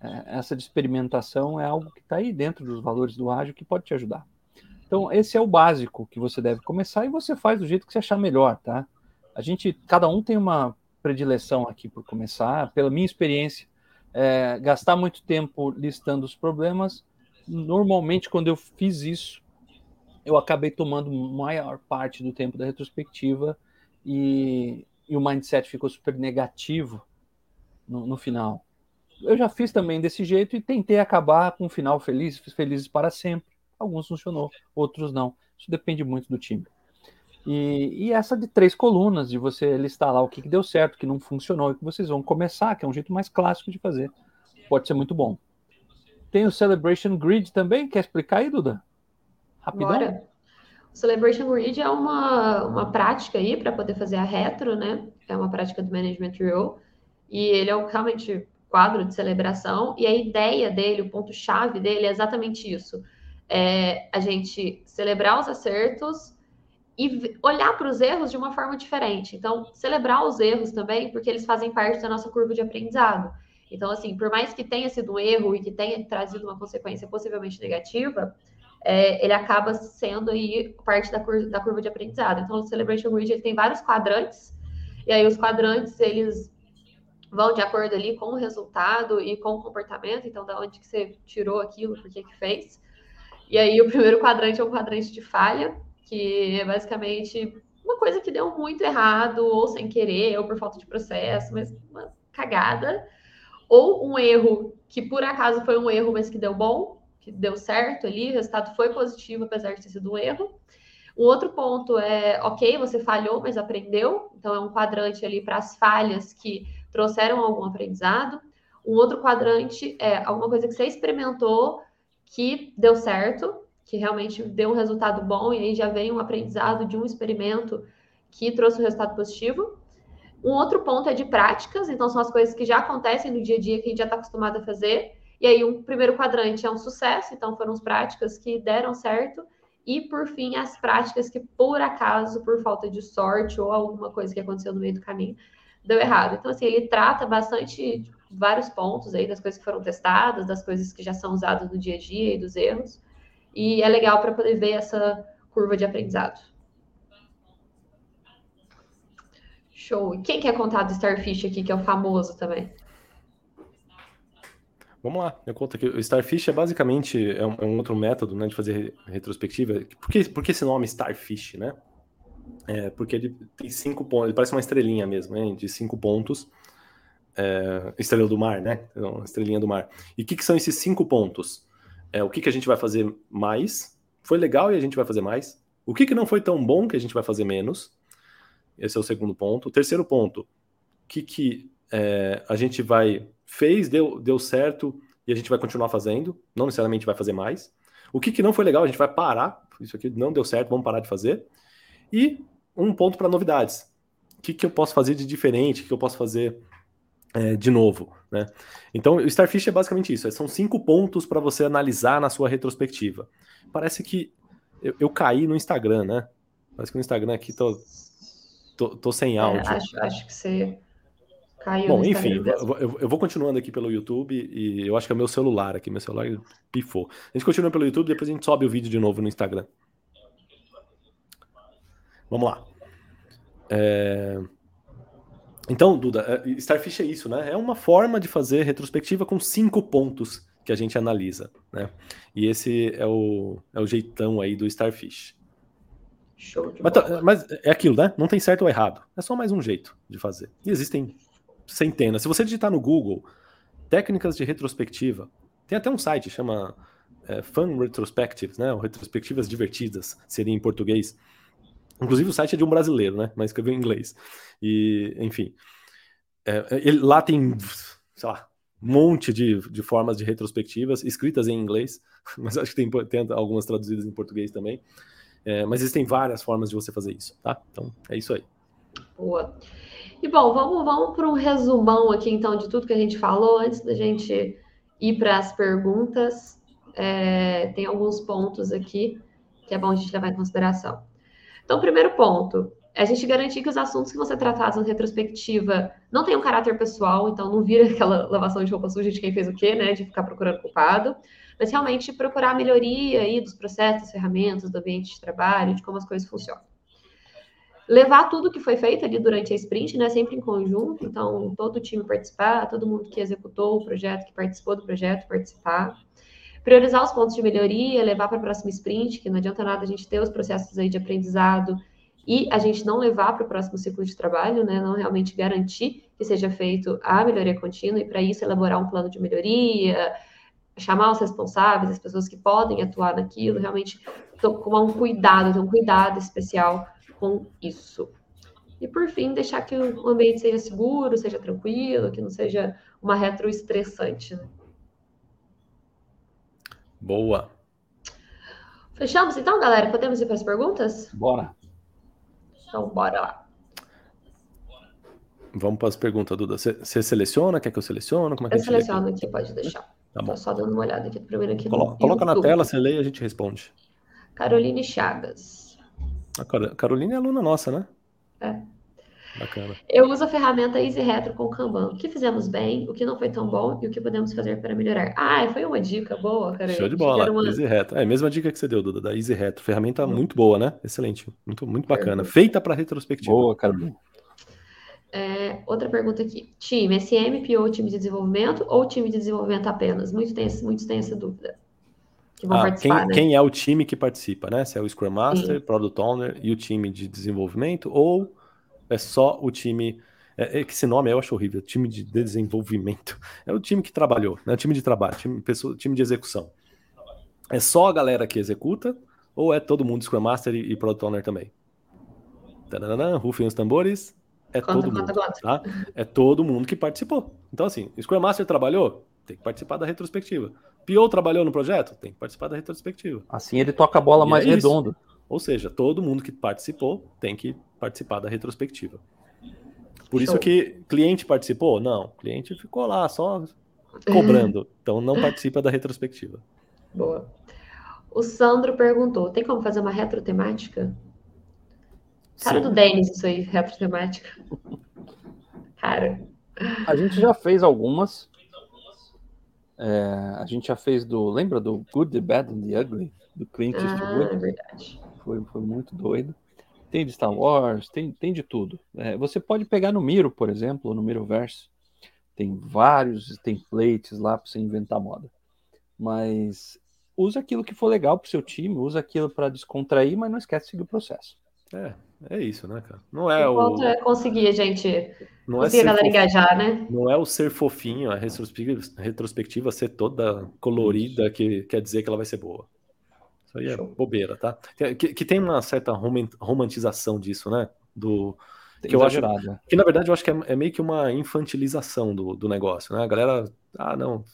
É, essa de experimentação é algo que está aí dentro dos valores do ágil que pode te ajudar. Então, esse é o básico que você deve começar e você faz do jeito que você achar melhor, tá? A gente, cada um tem uma predileção aqui por começar. Pela minha experiência, é, gastar muito tempo listando os problemas, normalmente quando eu fiz isso, eu acabei tomando maior parte do tempo da retrospectiva e, e o mindset ficou super negativo no, no final eu já fiz também desse jeito e tentei acabar com um final feliz, felizes para sempre. Alguns funcionou, outros não. Isso depende muito do time. E, e, essa de três colunas, de você listar lá o que, que deu certo, o que não funcionou, e que vocês vão começar, que é um jeito mais clássico de fazer. Pode ser muito bom. Tem o Celebration Grid também, quer explicar aí, Duda? Rapidão? Bora. O Celebration Grid é uma, uma prática aí para poder fazer a retro, né? É uma prática do Management Rule. E ele é realmente quadro de celebração. E a ideia dele, o ponto-chave dele é exatamente isso. É a gente celebrar os acertos e olhar para os erros de uma forma diferente. Então, celebrar os erros também, porque eles fazem parte da nossa curva de aprendizado. Então, assim, por mais que tenha sido um erro e que tenha trazido uma consequência possivelmente negativa, é, ele acaba sendo aí parte da, cur da curva de aprendizado. Então, o Celebration Grid ele tem vários quadrantes, e aí os quadrantes, eles vão de acordo ali com o resultado e com o comportamento, então da onde que você tirou aquilo, por que que fez. E aí o primeiro quadrante é um quadrante de falha, que é basicamente uma coisa que deu muito errado, ou sem querer, ou por falta de processo, mas uma cagada ou um erro que por acaso foi um erro, mas que deu bom, que deu certo ali, o resultado foi positivo, apesar de ter sido um erro. O outro ponto é, ok, você falhou, mas aprendeu, então é um quadrante ali para as falhas que trouxeram algum aprendizado. Um outro quadrante é alguma coisa que você experimentou que deu certo, que realmente deu um resultado bom, e aí já vem um aprendizado de um experimento que trouxe um resultado positivo. Um outro ponto é de práticas, então são as coisas que já acontecem no dia a dia que a gente já está acostumado a fazer. E aí, um primeiro quadrante é um sucesso, então foram as práticas que deram certo. E, por fim, as práticas que, por acaso, por falta de sorte ou alguma coisa que aconteceu no meio do caminho, deu errado. Então, assim, ele trata bastante vários pontos aí das coisas que foram testadas, das coisas que já são usadas no dia a dia e dos erros. E é legal para poder ver essa curva de aprendizado. Show. Quem quer contar do Starfish aqui, que é o famoso também? Vamos lá, eu conto aqui. O Starfish é basicamente é um, é um outro método né, de fazer retrospectiva. Por que, por que esse nome Starfish, né? É porque ele tem cinco pontos, ele parece uma estrelinha mesmo, de cinco pontos. É, estrela do mar, né? Então, estrelinha do mar. E o que, que, são esses cinco pontos? É, o que, que a gente vai fazer mais? Foi legal e a gente vai fazer mais? O que, que não foi tão bom que a gente vai fazer menos? Esse é o segundo ponto. O terceiro ponto, o que, que é, a gente vai fez, deu, deu certo e a gente vai continuar fazendo, não necessariamente vai fazer mais. O que, que não foi legal, a gente vai parar, isso aqui não deu certo, vamos parar de fazer. E um ponto para novidades. O que, que eu posso fazer de diferente, o que eu posso fazer é, de novo, né? Então, o Starfish é basicamente isso, são cinco pontos para você analisar na sua retrospectiva. Parece que eu, eu, caí no Instagram, né? Parece que no Instagram aqui tô, Tô, tô sem é, áudio. É, acho, acho que você caiu. Bom, enfim, eu, eu, vou continuando aqui pelo YouTube e eu acho que é meu celular aqui, meu celular pifou. A gente continua pelo YouTube, depois a gente sobe o vídeo de novo no Instagram. Vamos lá. É... Então, Duda, é, Starfish é isso, né? É uma forma de fazer retrospectiva com cinco pontos que a gente analisa, né? E esse é o, é o jeitão aí do Starfish. Show de mas, bola. mas é aquilo, né? Não tem certo ou errado. É só mais um jeito de fazer. E existem centenas. Se você digitar no Google técnicas de retrospectiva, tem até um site chama é, Fun Retrospectives, né? Ou retrospectivas divertidas, seria em português. Inclusive o site é de um brasileiro, né? Mas escreveu em inglês. E, enfim. É, ele, lá tem, sei lá, um monte de, de formas de retrospectivas escritas em inglês, mas acho que tem, tem algumas traduzidas em português também. É, mas existem várias formas de você fazer isso, tá? Então, é isso aí. Boa. E bom, vamos, vamos para um resumão aqui, então, de tudo que a gente falou, antes da gente ir para as perguntas. É, tem alguns pontos aqui que é bom a gente levar em consideração. Então, primeiro ponto, é a gente garantir que os assuntos que vão ser tratados na retrospectiva não tenham caráter pessoal, então não vira aquela lavação de roupa suja de quem fez o quê, né? De ficar procurando culpado mas realmente procurar melhoria aí dos processos, ferramentas, do ambiente de trabalho, de como as coisas funcionam. Levar tudo que foi feito ali durante a sprint, né, sempre em conjunto, então todo o time participar, todo mundo que executou o projeto, que participou do projeto participar. Priorizar os pontos de melhoria, levar para a próxima sprint, que não adianta nada a gente ter os processos aí de aprendizado e a gente não levar para o próximo ciclo de trabalho, né, não realmente garantir que seja feito a melhoria contínua e para isso elaborar um plano de melhoria, chamar os responsáveis, as pessoas que podem atuar naquilo, realmente tomar um cuidado, ter um cuidado especial com isso. E por fim, deixar que o ambiente seja seguro, seja tranquilo, que não seja uma retro estressante. Né? Boa. Fechamos então, galera? Podemos ir para as perguntas? Bora. Então, bora lá. Vamos para as perguntas, Duda. Você seleciona? Quer que eu selecione? Como é que eu seleciono aqui? aqui? pode deixar. Tá bom. Tô só dando uma olhada aqui primeiro aqui Colo Coloca na tela, você lê e a gente responde. Caroline Chagas. A Caroline é aluna nossa, né? É. Bacana. Eu uso a ferramenta Easy Retro com Kanban. O que fizemos bem, o que não foi tão bom e o que podemos fazer para melhorar. Ah, foi uma dica boa, cara. Show de bola. Uma... Easy Retro. É a mesma dica que você deu, Duda, da Easy Retro. Ferramenta hum. muito boa, né? Excelente. Muito, muito bacana. Feita para retrospectiva. Boa, Carolina. É, outra pergunta aqui. Time, SM, PO, time de desenvolvimento ou time de desenvolvimento apenas? Muitos têm, muitos têm essa dúvida. Que vão ah, participar, quem, né? quem, é o time que participa, né? Se é o Scrum Master, Sim. Product Owner e o time de desenvolvimento, ou é só o time. É, é, que esse nome eu acho horrível, time de desenvolvimento. É o time que trabalhou, né? time de trabalho, time, pessoa, time de execução. É só a galera que executa, ou é todo mundo Scrum Master e, e Product Owner também? Tananã, rufem os tambores, é conta, todo mundo, conta, tá? É todo mundo que participou. Então, assim, o Scrum Master trabalhou, tem que participar da retrospectiva. PO trabalhou no projeto, tem que participar da retrospectiva. Assim ele toca a bola e mais é redonda. Ou seja, todo mundo que participou tem que participar da retrospectiva. Por Show. isso que cliente participou? Não, cliente ficou lá só cobrando. Então não participa da retrospectiva. Boa. O Sandro perguntou: tem como fazer uma retrotemática? Cara Sim. do Denis, isso aí, retrotemática. Cara. A gente já fez algumas. É, a gente já fez do. Lembra do Good, the Bad and the Ugly? Do Clint Eastwood? Ah, é verdade. Foi, foi muito doido. Tem de Star Wars, tem, tem de tudo. É, você pode pegar no Miro, por exemplo, no Miroverse. Tem vários templates lá para você inventar moda. Mas usa aquilo que for legal para o seu time, usa aquilo para descontrair, mas não esquece de seguir o processo. É, é isso, né, cara? Não é o. o... é conseguir a gente. Não é conseguir é a galera fofinho. engajar, né? Não é o ser fofinho, a retrospectiva, retrospectiva ser toda colorida que quer dizer que ela vai ser boa. Isso aí é Show. bobeira, tá? Que, que, tem uma certa romantização disso, né? Do. que eu acho que na verdade eu acho que é, é, meio que uma infantilização do, do negócio, né? A galera, ah, não,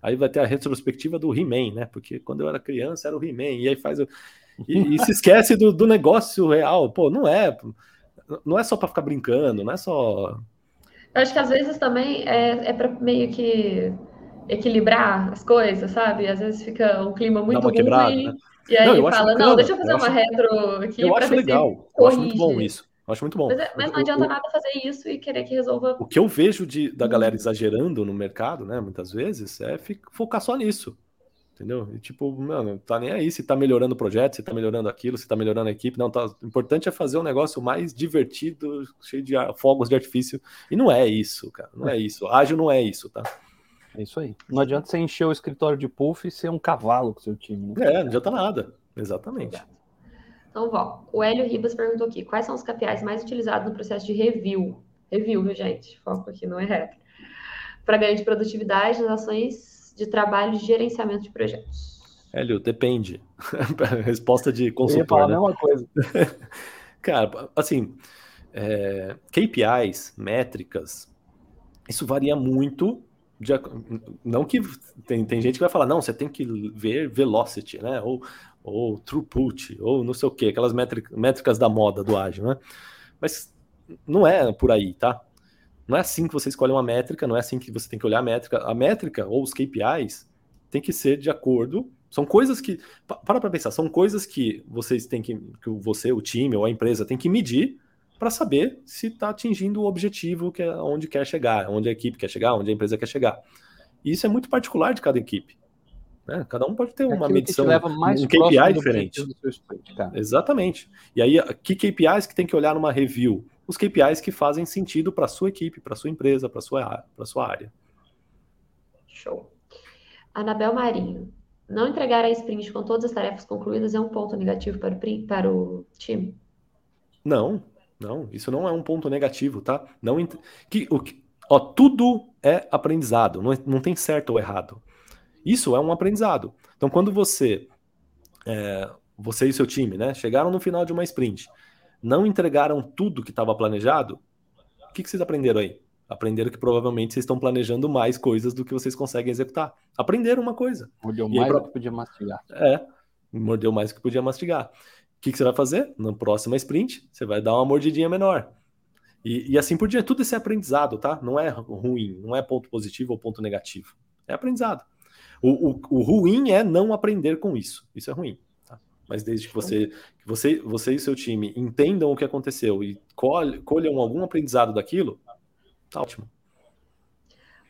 aí vai ter a retrospectiva do He-Man, né? Porque quando eu era criança era o He-Man, e aí faz o... e, e, se esquece do, do negócio real. Pô, não é, não é só para ficar brincando, não é só. Eu acho que às vezes também é, é para meio que equilibrar as coisas, sabe? Às vezes fica um clima muito ruim. Quebrada, né? E aí não, fala, não, deixa eu fazer eu uma acho, retro aqui. Eu acho legal, eu acho muito bom isso. Eu acho muito bom. Mas, é, mas não adianta nada fazer isso e querer que resolva. O que eu vejo de, da galera exagerando no mercado, né, muitas vezes, é focar só nisso. Entendeu? E tipo, mano, tá nem aí se tá melhorando o projeto, se tá melhorando aquilo, se tá melhorando a equipe. Não, tá. O importante é fazer um negócio mais divertido, cheio de fogos de artifício. E não é isso, cara. Não é isso. Ágil não é isso, tá? É isso aí. Não adianta você encher o escritório de puff e ser um cavalo com seu time. Né? É, não adianta nada. Exatamente. Então, ó, o Hélio Ribas perguntou aqui: quais são os KPIs mais utilizados no processo de review? Review, viu, gente? Foco aqui, não é rap. Para ganho de produtividade nas ações de trabalho de gerenciamento de projetos. Hélio, depende. Resposta de consultor. Eu ia falar né? a mesma coisa. Cara, assim, é, KPIs, métricas, isso varia muito de, não que tem, tem gente que vai falar, não, você tem que ver velocity, né? Ou, ou throughput, ou não sei o que, aquelas métricas, métricas da moda do ágil, né? Mas não é por aí, tá? Não é assim que você escolhe uma métrica, não é assim que você tem que olhar a métrica. A métrica ou os KPIs tem que ser de acordo. São coisas que. Para para pensar, são coisas que vocês têm que. que você, o time ou a empresa tem que medir para saber se está atingindo o objetivo que é onde quer chegar, onde a equipe quer chegar, onde a empresa quer chegar. E isso é muito particular de cada equipe. Né? Cada um pode ter uma medição, um KPI diferente. Sprint, Exatamente. E aí, que KPIs que tem que olhar numa review? Os KPIs que fazem sentido para a sua equipe, para a sua empresa, para a sua, sua área. Show. Anabel Marinho. Não entregar a sprint com todas as tarefas concluídas é um ponto negativo para o, para o time? Não, não, isso não é um ponto negativo, tá? Não que, o, ó, tudo é aprendizado, não, é, não tem certo ou errado. Isso é um aprendizado. Então, quando você, é, você e seu time, né, chegaram no final de uma sprint, não entregaram tudo que estava planejado, o que, que vocês aprenderam aí? Aprenderam que provavelmente vocês estão planejando mais coisas do que vocês conseguem executar. Aprenderam uma coisa. Olhou mais pra... do que podia mastigar. É. mordeu mais do que podia mastigar. Que, que você vai fazer? Na próxima sprint, você vai dar uma mordidinha menor. E, e assim por diante. Tudo isso é aprendizado, tá? Não é ruim, não é ponto positivo ou ponto negativo. É aprendizado. O, o, o ruim é não aprender com isso. Isso é ruim. Tá? Mas desde que você, que você, você e seu time entendam o que aconteceu e colham algum aprendizado daquilo, tá ótimo.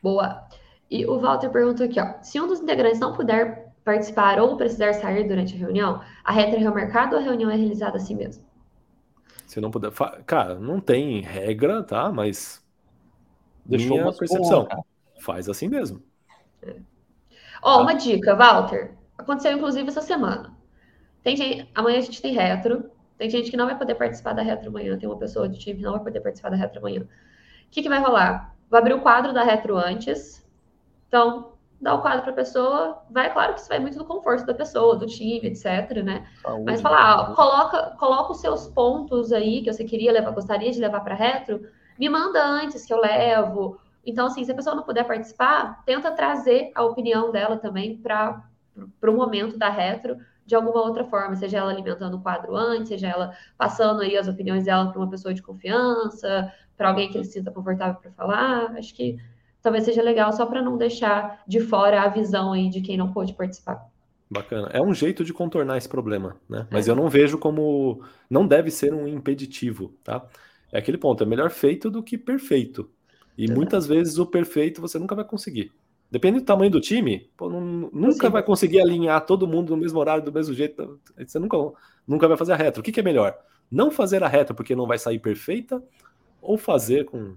Boa. E o Walter perguntou aqui, ó. Se um dos integrantes não puder participar ou precisar sair durante a reunião, a reta é remarcada ou a reunião é realizada assim mesmo? Se não puder. Cara, não tem regra, tá? Mas. Deixou minha percepção. Faz assim mesmo. É. Ó, uma dica, Walter. Aconteceu inclusive essa semana. Tem gente, amanhã a gente tem retro. Tem gente que não vai poder participar da retro amanhã. Tem uma pessoa de time que não vai poder participar da retro amanhã. O que, que vai rolar? Vou abrir o quadro da retro antes. Então, dá o quadro para a pessoa. Vai, claro que isso vai muito do conforto da pessoa, do time, etc, né? Saúde, Mas falar, ó, coloca, coloca os seus pontos aí que você queria levar, gostaria de levar para retro. Me manda antes que eu levo então, assim, se a pessoa não puder participar, tenta trazer a opinião dela também para o momento da retro de alguma outra forma, seja ela alimentando o quadro antes, seja ela passando aí as opiniões dela para uma pessoa de confiança, para alguém que ele se sinta confortável para falar. Acho que talvez seja legal só para não deixar de fora a visão aí de quem não pôde participar. Bacana. É um jeito de contornar esse problema, né? Mas é. eu não vejo como. Não deve ser um impeditivo, tá? É aquele ponto, é melhor feito do que perfeito. E muitas vezes o perfeito você nunca vai conseguir. Depende do tamanho do time, pô, não, nunca Sim. vai conseguir alinhar todo mundo no mesmo horário, do mesmo jeito. Você nunca, nunca vai fazer a retro. O que, que é melhor? Não fazer a retro porque não vai sair perfeita, ou fazer com.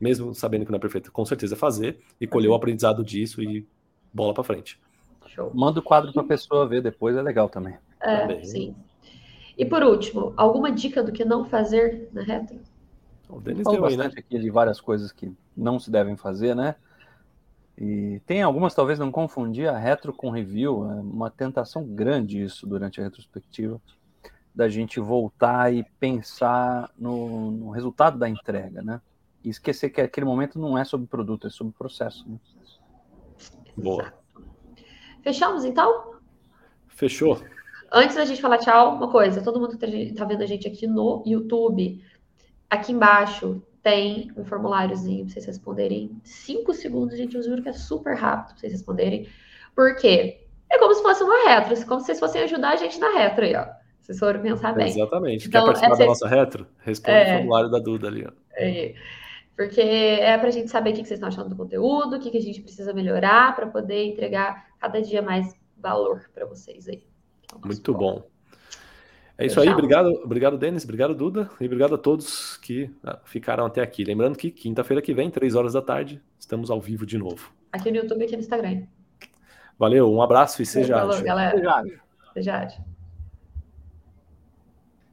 Mesmo sabendo que não é perfeita, com certeza fazer e colher o aprendizado disso e bola para frente. Show. Manda o quadro para a pessoa ver depois, é legal também. É, também. sim. E por último, alguma dica do que não fazer na retro? O Denis deu aí, né? aqui de várias coisas que não se devem fazer, né? E tem algumas, talvez não confundir a retro com review, é uma tentação grande isso durante a retrospectiva, da gente voltar e pensar no, no resultado da entrega, né? E esquecer que aquele momento não é sobre produto, é sobre processo. Né? Boa. Fechamos então? Fechou. Antes da gente falar tchau, uma coisa, todo mundo que tá vendo a gente aqui no YouTube, Aqui embaixo tem um formuláriozinho para vocês responderem. Cinco segundos, gente, eu juro que é super rápido para vocês responderem. Por quê? É como se fosse uma retro, é como se vocês fossem ajudar a gente na retro aí, ó. Se vocês forem pensar bem. Exatamente. Então, Quer participar é da nossa retro? Responde é... o formulário da Duda ali, ó. É. Porque é para a gente saber o que vocês estão achando do conteúdo, o que a gente precisa melhorar para poder entregar cada dia mais valor para vocês aí. Então, Muito bom. É isso aí, obrigado, obrigado, Denis, obrigado, Duda, e obrigado a todos que ah, ficaram até aqui. Lembrando que quinta-feira que vem, três horas da tarde, estamos ao vivo de novo. Aqui no YouTube e aqui no Instagram. Valeu, um abraço e seja Falou, galera. Seja. seja.